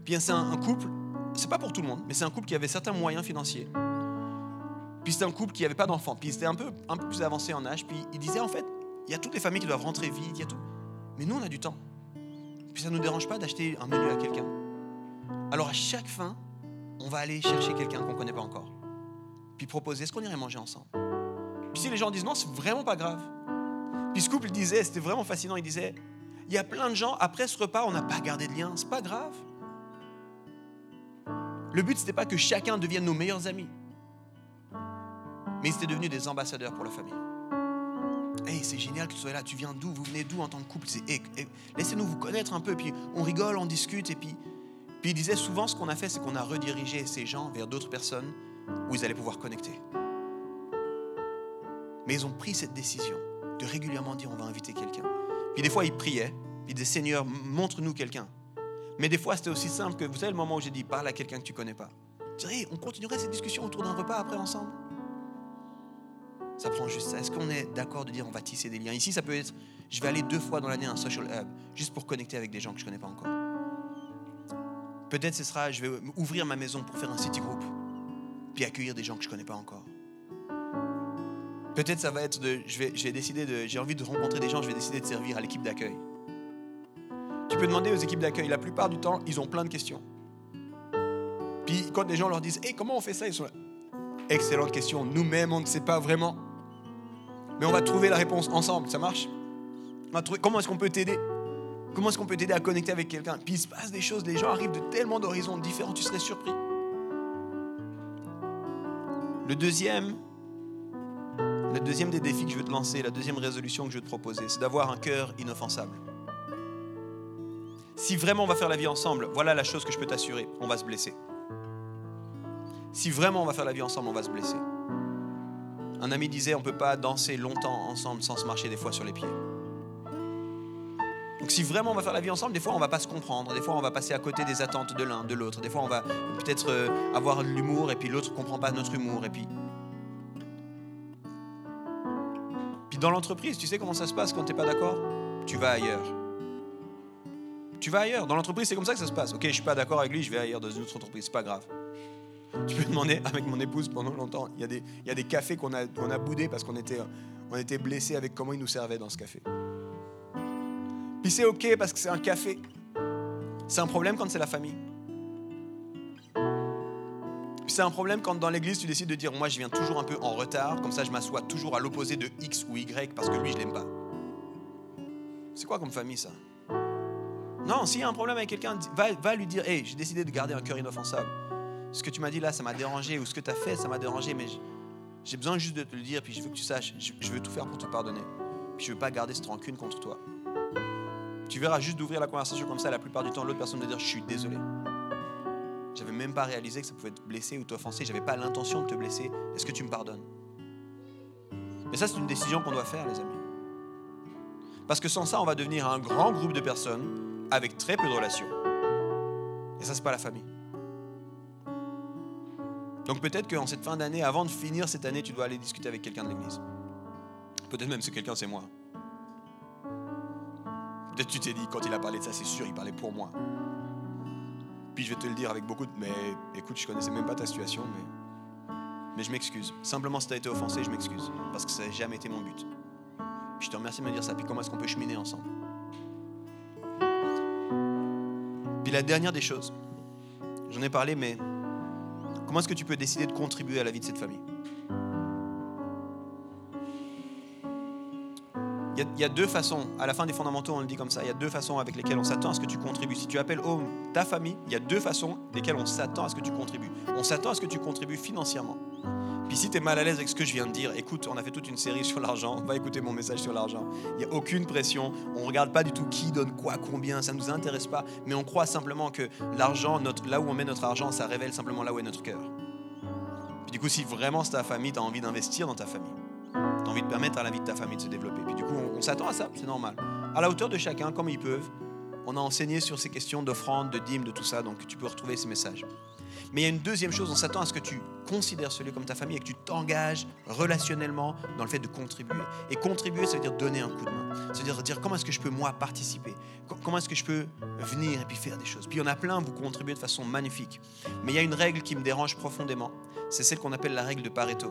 Puis c'est un, un, couple, c'est pas pour tout le monde, mais c'est un couple qui avait certains moyens financiers. Puis c'est un couple qui n'avait pas d'enfants. Puis c'était un peu, un peu plus avancé en âge. Puis il disait en fait, il y a toutes les familles qui doivent rentrer vite, il y a tout. Mais nous, on a du temps. Puis ça ne nous dérange pas d'acheter un menu à quelqu'un. Alors à chaque fin, on va aller chercher quelqu'un qu'on ne connaît pas encore. Puis proposer, est-ce qu'on irait manger ensemble Puis si les gens disent non, c'est vraiment pas grave. Puis ce couple disait, c'était vraiment fascinant, il disait, il y a plein de gens, après ce repas, on n'a pas gardé de lien, c'est pas grave. Le but, c'était pas que chacun devienne nos meilleurs amis. Mais ils étaient devenus des ambassadeurs pour la famille. Hey, c'est génial que tu sois là. Tu viens d'où Vous venez d'où en tant que couple Laissez-nous vous connaître un peu. Puis on rigole, on discute. Et puis, puis il disait souvent ce qu'on a fait, c'est qu'on a redirigé ces gens vers d'autres personnes où ils allaient pouvoir connecter. Mais ils ont pris cette décision de régulièrement dire on va inviter quelqu'un. Puis des fois, ils priaient. Puis des Seigneur, montre-nous quelqu'un. Mais des fois, c'était aussi simple que vous savez le moment où j'ai dit parle à quelqu'un que tu connais pas. Hey, on continuerait cette discussion autour d'un repas après ensemble? Ça prend juste ça. Est-ce qu'on est, d'accord de dire on va tisser des liens? Ici, ça peut être je vais aller deux fois dans l'année à un social hub, juste pour connecter avec des gens que je connais pas encore. Peut-être ce sera je vais ouvrir ma maison pour faire un city group, puis accueillir des gens que je connais pas encore. Peut-être ça va être de je vais, de j'ai envie de rencontrer des gens, je vais décider de servir à l'équipe d'accueil. Tu peux demander aux équipes d'accueil, la plupart du temps, ils ont plein de questions. Puis quand les gens leur disent hey, comment on fait ça Ils sont. Excellente question. Nous-mêmes, on ne sait pas vraiment. Mais on va trouver la réponse ensemble, ça marche? On va trouver, Comment est-ce qu'on peut t'aider? Comment est-ce qu'on peut t'aider à connecter avec quelqu'un? Puis il se passe des choses, les gens arrivent de tellement d'horizons différents, tu serais surpris. Le deuxième, le deuxième des défis que je veux te lancer, la deuxième résolution que je veux te proposer, c'est d'avoir un cœur inoffensable. Si vraiment on va faire la vie ensemble, voilà la chose que je peux t'assurer, on va se blesser. Si vraiment on va faire la vie ensemble, on va se blesser. Un ami disait, on ne peut pas danser longtemps ensemble sans se marcher des fois sur les pieds. Donc si vraiment on va faire la vie ensemble, des fois on va pas se comprendre, des fois on va passer à côté des attentes de l'un, de l'autre, des fois on va peut-être euh, avoir l'humour et puis l'autre ne comprend pas notre humour et puis dans l'entreprise, tu sais comment ça se passe quand tu n'es pas d'accord? Tu vas ailleurs. Tu vas ailleurs. Dans l'entreprise, c'est comme ça que ça se passe. Ok, je suis pas d'accord avec lui, je vais ailleurs dans une autre entreprise. C'est pas grave. Tu peux demander avec mon épouse pendant longtemps. Il y a des, cafés qu'on a, qu'on a boudés parce qu'on était, on était blessés avec comment ils nous servaient dans ce café. Puis c'est ok parce que c'est un café. C'est un problème quand c'est la famille. C'est un problème quand dans l'église tu décides de dire moi je viens toujours un peu en retard, comme ça je m'assois toujours à l'opposé de X ou Y parce que lui je l'aime pas. C'est quoi comme famille ça? Non, s'il y a un problème avec quelqu'un, va, va lui dire Hé, j'ai décidé de garder un cœur inoffensable. ce que tu m'as dit là, ça m'a dérangé, ou ce que tu as fait, ça m'a dérangé, mais j'ai besoin juste de te le dire, puis je veux que tu saches, je veux tout faire pour te pardonner. Puis je veux pas garder cette rancune contre toi. Tu verras juste d'ouvrir la conversation comme ça, la plupart du temps, l'autre personne va dire Je suis désolé. J'avais même pas réalisé que ça pouvait te blesser ou t'offenser. J'avais pas l'intention de te blesser. Est-ce que tu me pardonnes? Mais ça, c'est une décision qu'on doit faire, les amis. Parce que sans ça, on va devenir un grand groupe de personnes avec très peu de relations. Et ça, c'est pas la famille. Donc peut-être qu'en cette fin d'année, avant de finir cette année, tu dois aller discuter avec quelqu'un de l'église. Peut-être même ce quelqu'un, c'est moi. Peut-être tu t'es dit, quand il a parlé de ça, c'est sûr, il parlait pour moi. Puis je vais te le dire avec beaucoup de... Mais écoute, je connaissais même pas ta situation, mais... Mais je m'excuse. Simplement, si tu as été offensé, je m'excuse. Parce que ça n'a jamais été mon but. Je te remercie de me dire ça. Puis comment est-ce qu'on peut cheminer ensemble? Puis la dernière des choses, j'en ai parlé, mais comment est-ce que tu peux décider de contribuer à la vie de cette famille? Il y, a deux façons, à la fin des fondamentaux on le dit comme ça, il y a deux façons avec lesquelles on s'attend à ce que tu contribues. Si tu appelles home ta famille, il y a deux façons lesquelles on s'attend à ce que tu contribues. On s'attend à ce que tu contribues financièrement. Puis si tu es mal à l'aise avec ce que je viens de dire, écoute, on a fait toute une série sur l'argent, va écouter mon message sur l'argent. Il n'y a aucune pression, on ne regarde pas du tout qui donne quoi, combien, ça ne nous intéresse pas, mais on croit simplement que l'argent, là où on met notre argent, ça révèle simplement là où est notre cœur. Puis du coup, si vraiment c'est ta famille, tu as envie d'investir dans ta famille tu as envie de permettre à la vie de ta famille de se développer. Puis du coup, on, s'attend à ça, c'est normal. À la hauteur de chacun, comme ils peuvent. On a enseigné sur ces questions d'offrande, de dîmes, de tout ça, donc tu peux retrouver ces messages. Mais il y a une deuxième chose, on s'attend à ce que tu considères celui comme ta famille et que tu t'engages relationnellement dans le fait de contribuer. Et contribuer, ça veut dire donner un coup de main. Ça veut dire dire comment est-ce que je peux moi participer? Comment est-ce que je peux venir et puis faire des choses? Puis il y en a plein, vous contribuez de façon magnifique. Mais il y a une règle qui me dérange profondément. C'est celle qu'on appelle la règle de Pareto.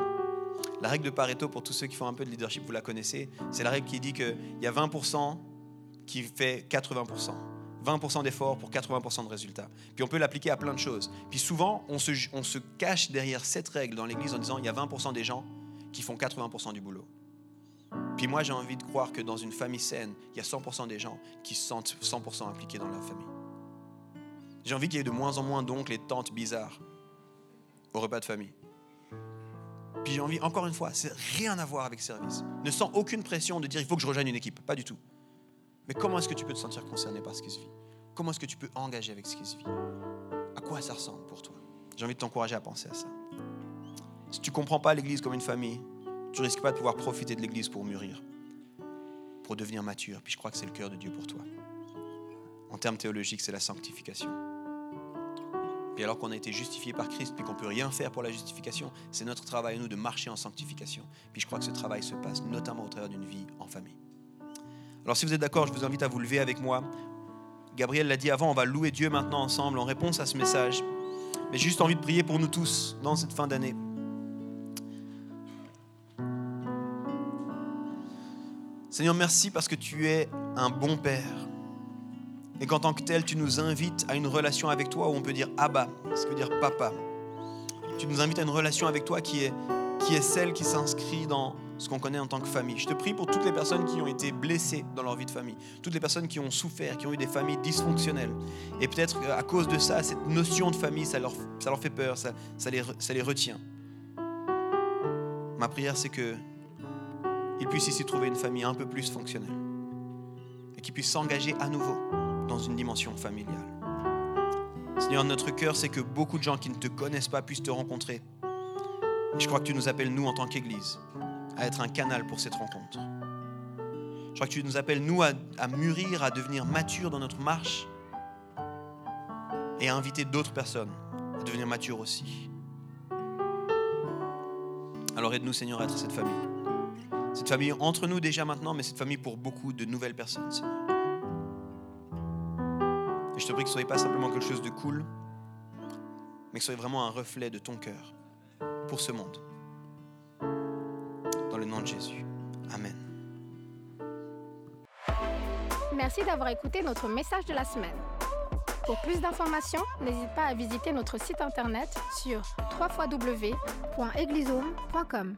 La règle de Pareto, pour tous ceux qui font un peu de leadership, vous la connaissez, c'est la règle qui dit qu'il y a 20% qui fait 80%. 20% d'efforts pour 80% de résultats. Puis on peut l'appliquer à plein de choses. Puis souvent, on se, cache derrière cette règle dans l'Église en disant il y a 20% des gens qui font 80% du boulot. Puis moi, j'ai envie de croire que dans une famille saine, il y a 100% des gens qui se sentent 100% impliqués dans la famille. J'ai envie qu'il y ait de moins en moins d'oncles et de tantes bizarres au repas de famille. Puis j'ai envie, encore une fois, c'est rien à voir avec service. Ne sens aucune pression de dire il faut que je rejoigne une équipe. Pas du tout. Mais comment est-ce que tu peux te sentir concerné par ce qui se vit? Comment est-ce que tu peux engager avec ce qui se vit? À quoi ça ressemble pour toi? J'ai envie de t'encourager à penser à ça. Si tu ne comprends pas l'Église comme une famille, tu risques pas de pouvoir profiter de l'Église pour mûrir, pour devenir mature. Puis je crois que c'est le cœur de Dieu pour toi. En termes théologiques, c'est la sanctification. Puis alors qu'on a été justifié par Christ, puis qu'on ne peut rien faire pour la justification, c'est notre travail à nous de marcher en sanctification. Puis je crois que ce travail se passe notamment au travers d'une vie en famille. Alors si vous êtes d'accord, je vous invite à vous lever avec moi. Gabriel l'a dit avant, on va louer Dieu maintenant ensemble en réponse à ce message. Mais j'ai juste envie de prier pour nous tous dans cette fin d'année. Seigneur, merci parce que tu es un bon Père et qu'en tant que tel, tu nous invites à une relation avec toi où on peut dire Abba, ce qui veut dire papa. Tu nous invites à une relation avec toi qui est, qui est celle qui s'inscrit dans ce qu'on connaît en tant que famille. Je te prie pour toutes les personnes qui ont été blessées dans leur vie de famille, toutes les personnes qui ont souffert, qui ont eu des familles dysfonctionnelles. Et peut-être à cause de ça, cette notion de famille, ça leur, ça leur fait peur, ça, ça, les, ça les retient. Ma prière, c'est que ils puissent ici trouver une famille un peu plus fonctionnelle et qu'ils puissent s'engager à nouveau dans une dimension familiale. Seigneur, notre cœur, c'est que beaucoup de gens qui ne te connaissent pas puissent te rencontrer. Je crois que tu nous appelles, nous, en tant qu'Église, à être un canal pour cette rencontre. Je crois que tu nous appelles, nous, à, à mûrir, à devenir matures dans notre marche et à inviter d'autres personnes à devenir matures aussi. Alors aide-nous, Seigneur, à être cette famille. Cette famille entre nous déjà maintenant, mais cette famille pour beaucoup de nouvelles personnes, Seigneur je te prie que ce ne soit pas simplement quelque chose de cool, mais que ce soit vraiment un reflet de ton cœur pour ce monde. Dans le nom de Jésus. Amen. Merci d'avoir écouté notre message de la semaine. Pour plus d'informations, n'hésite pas à visiter notre site internet sur www.eglisome.com.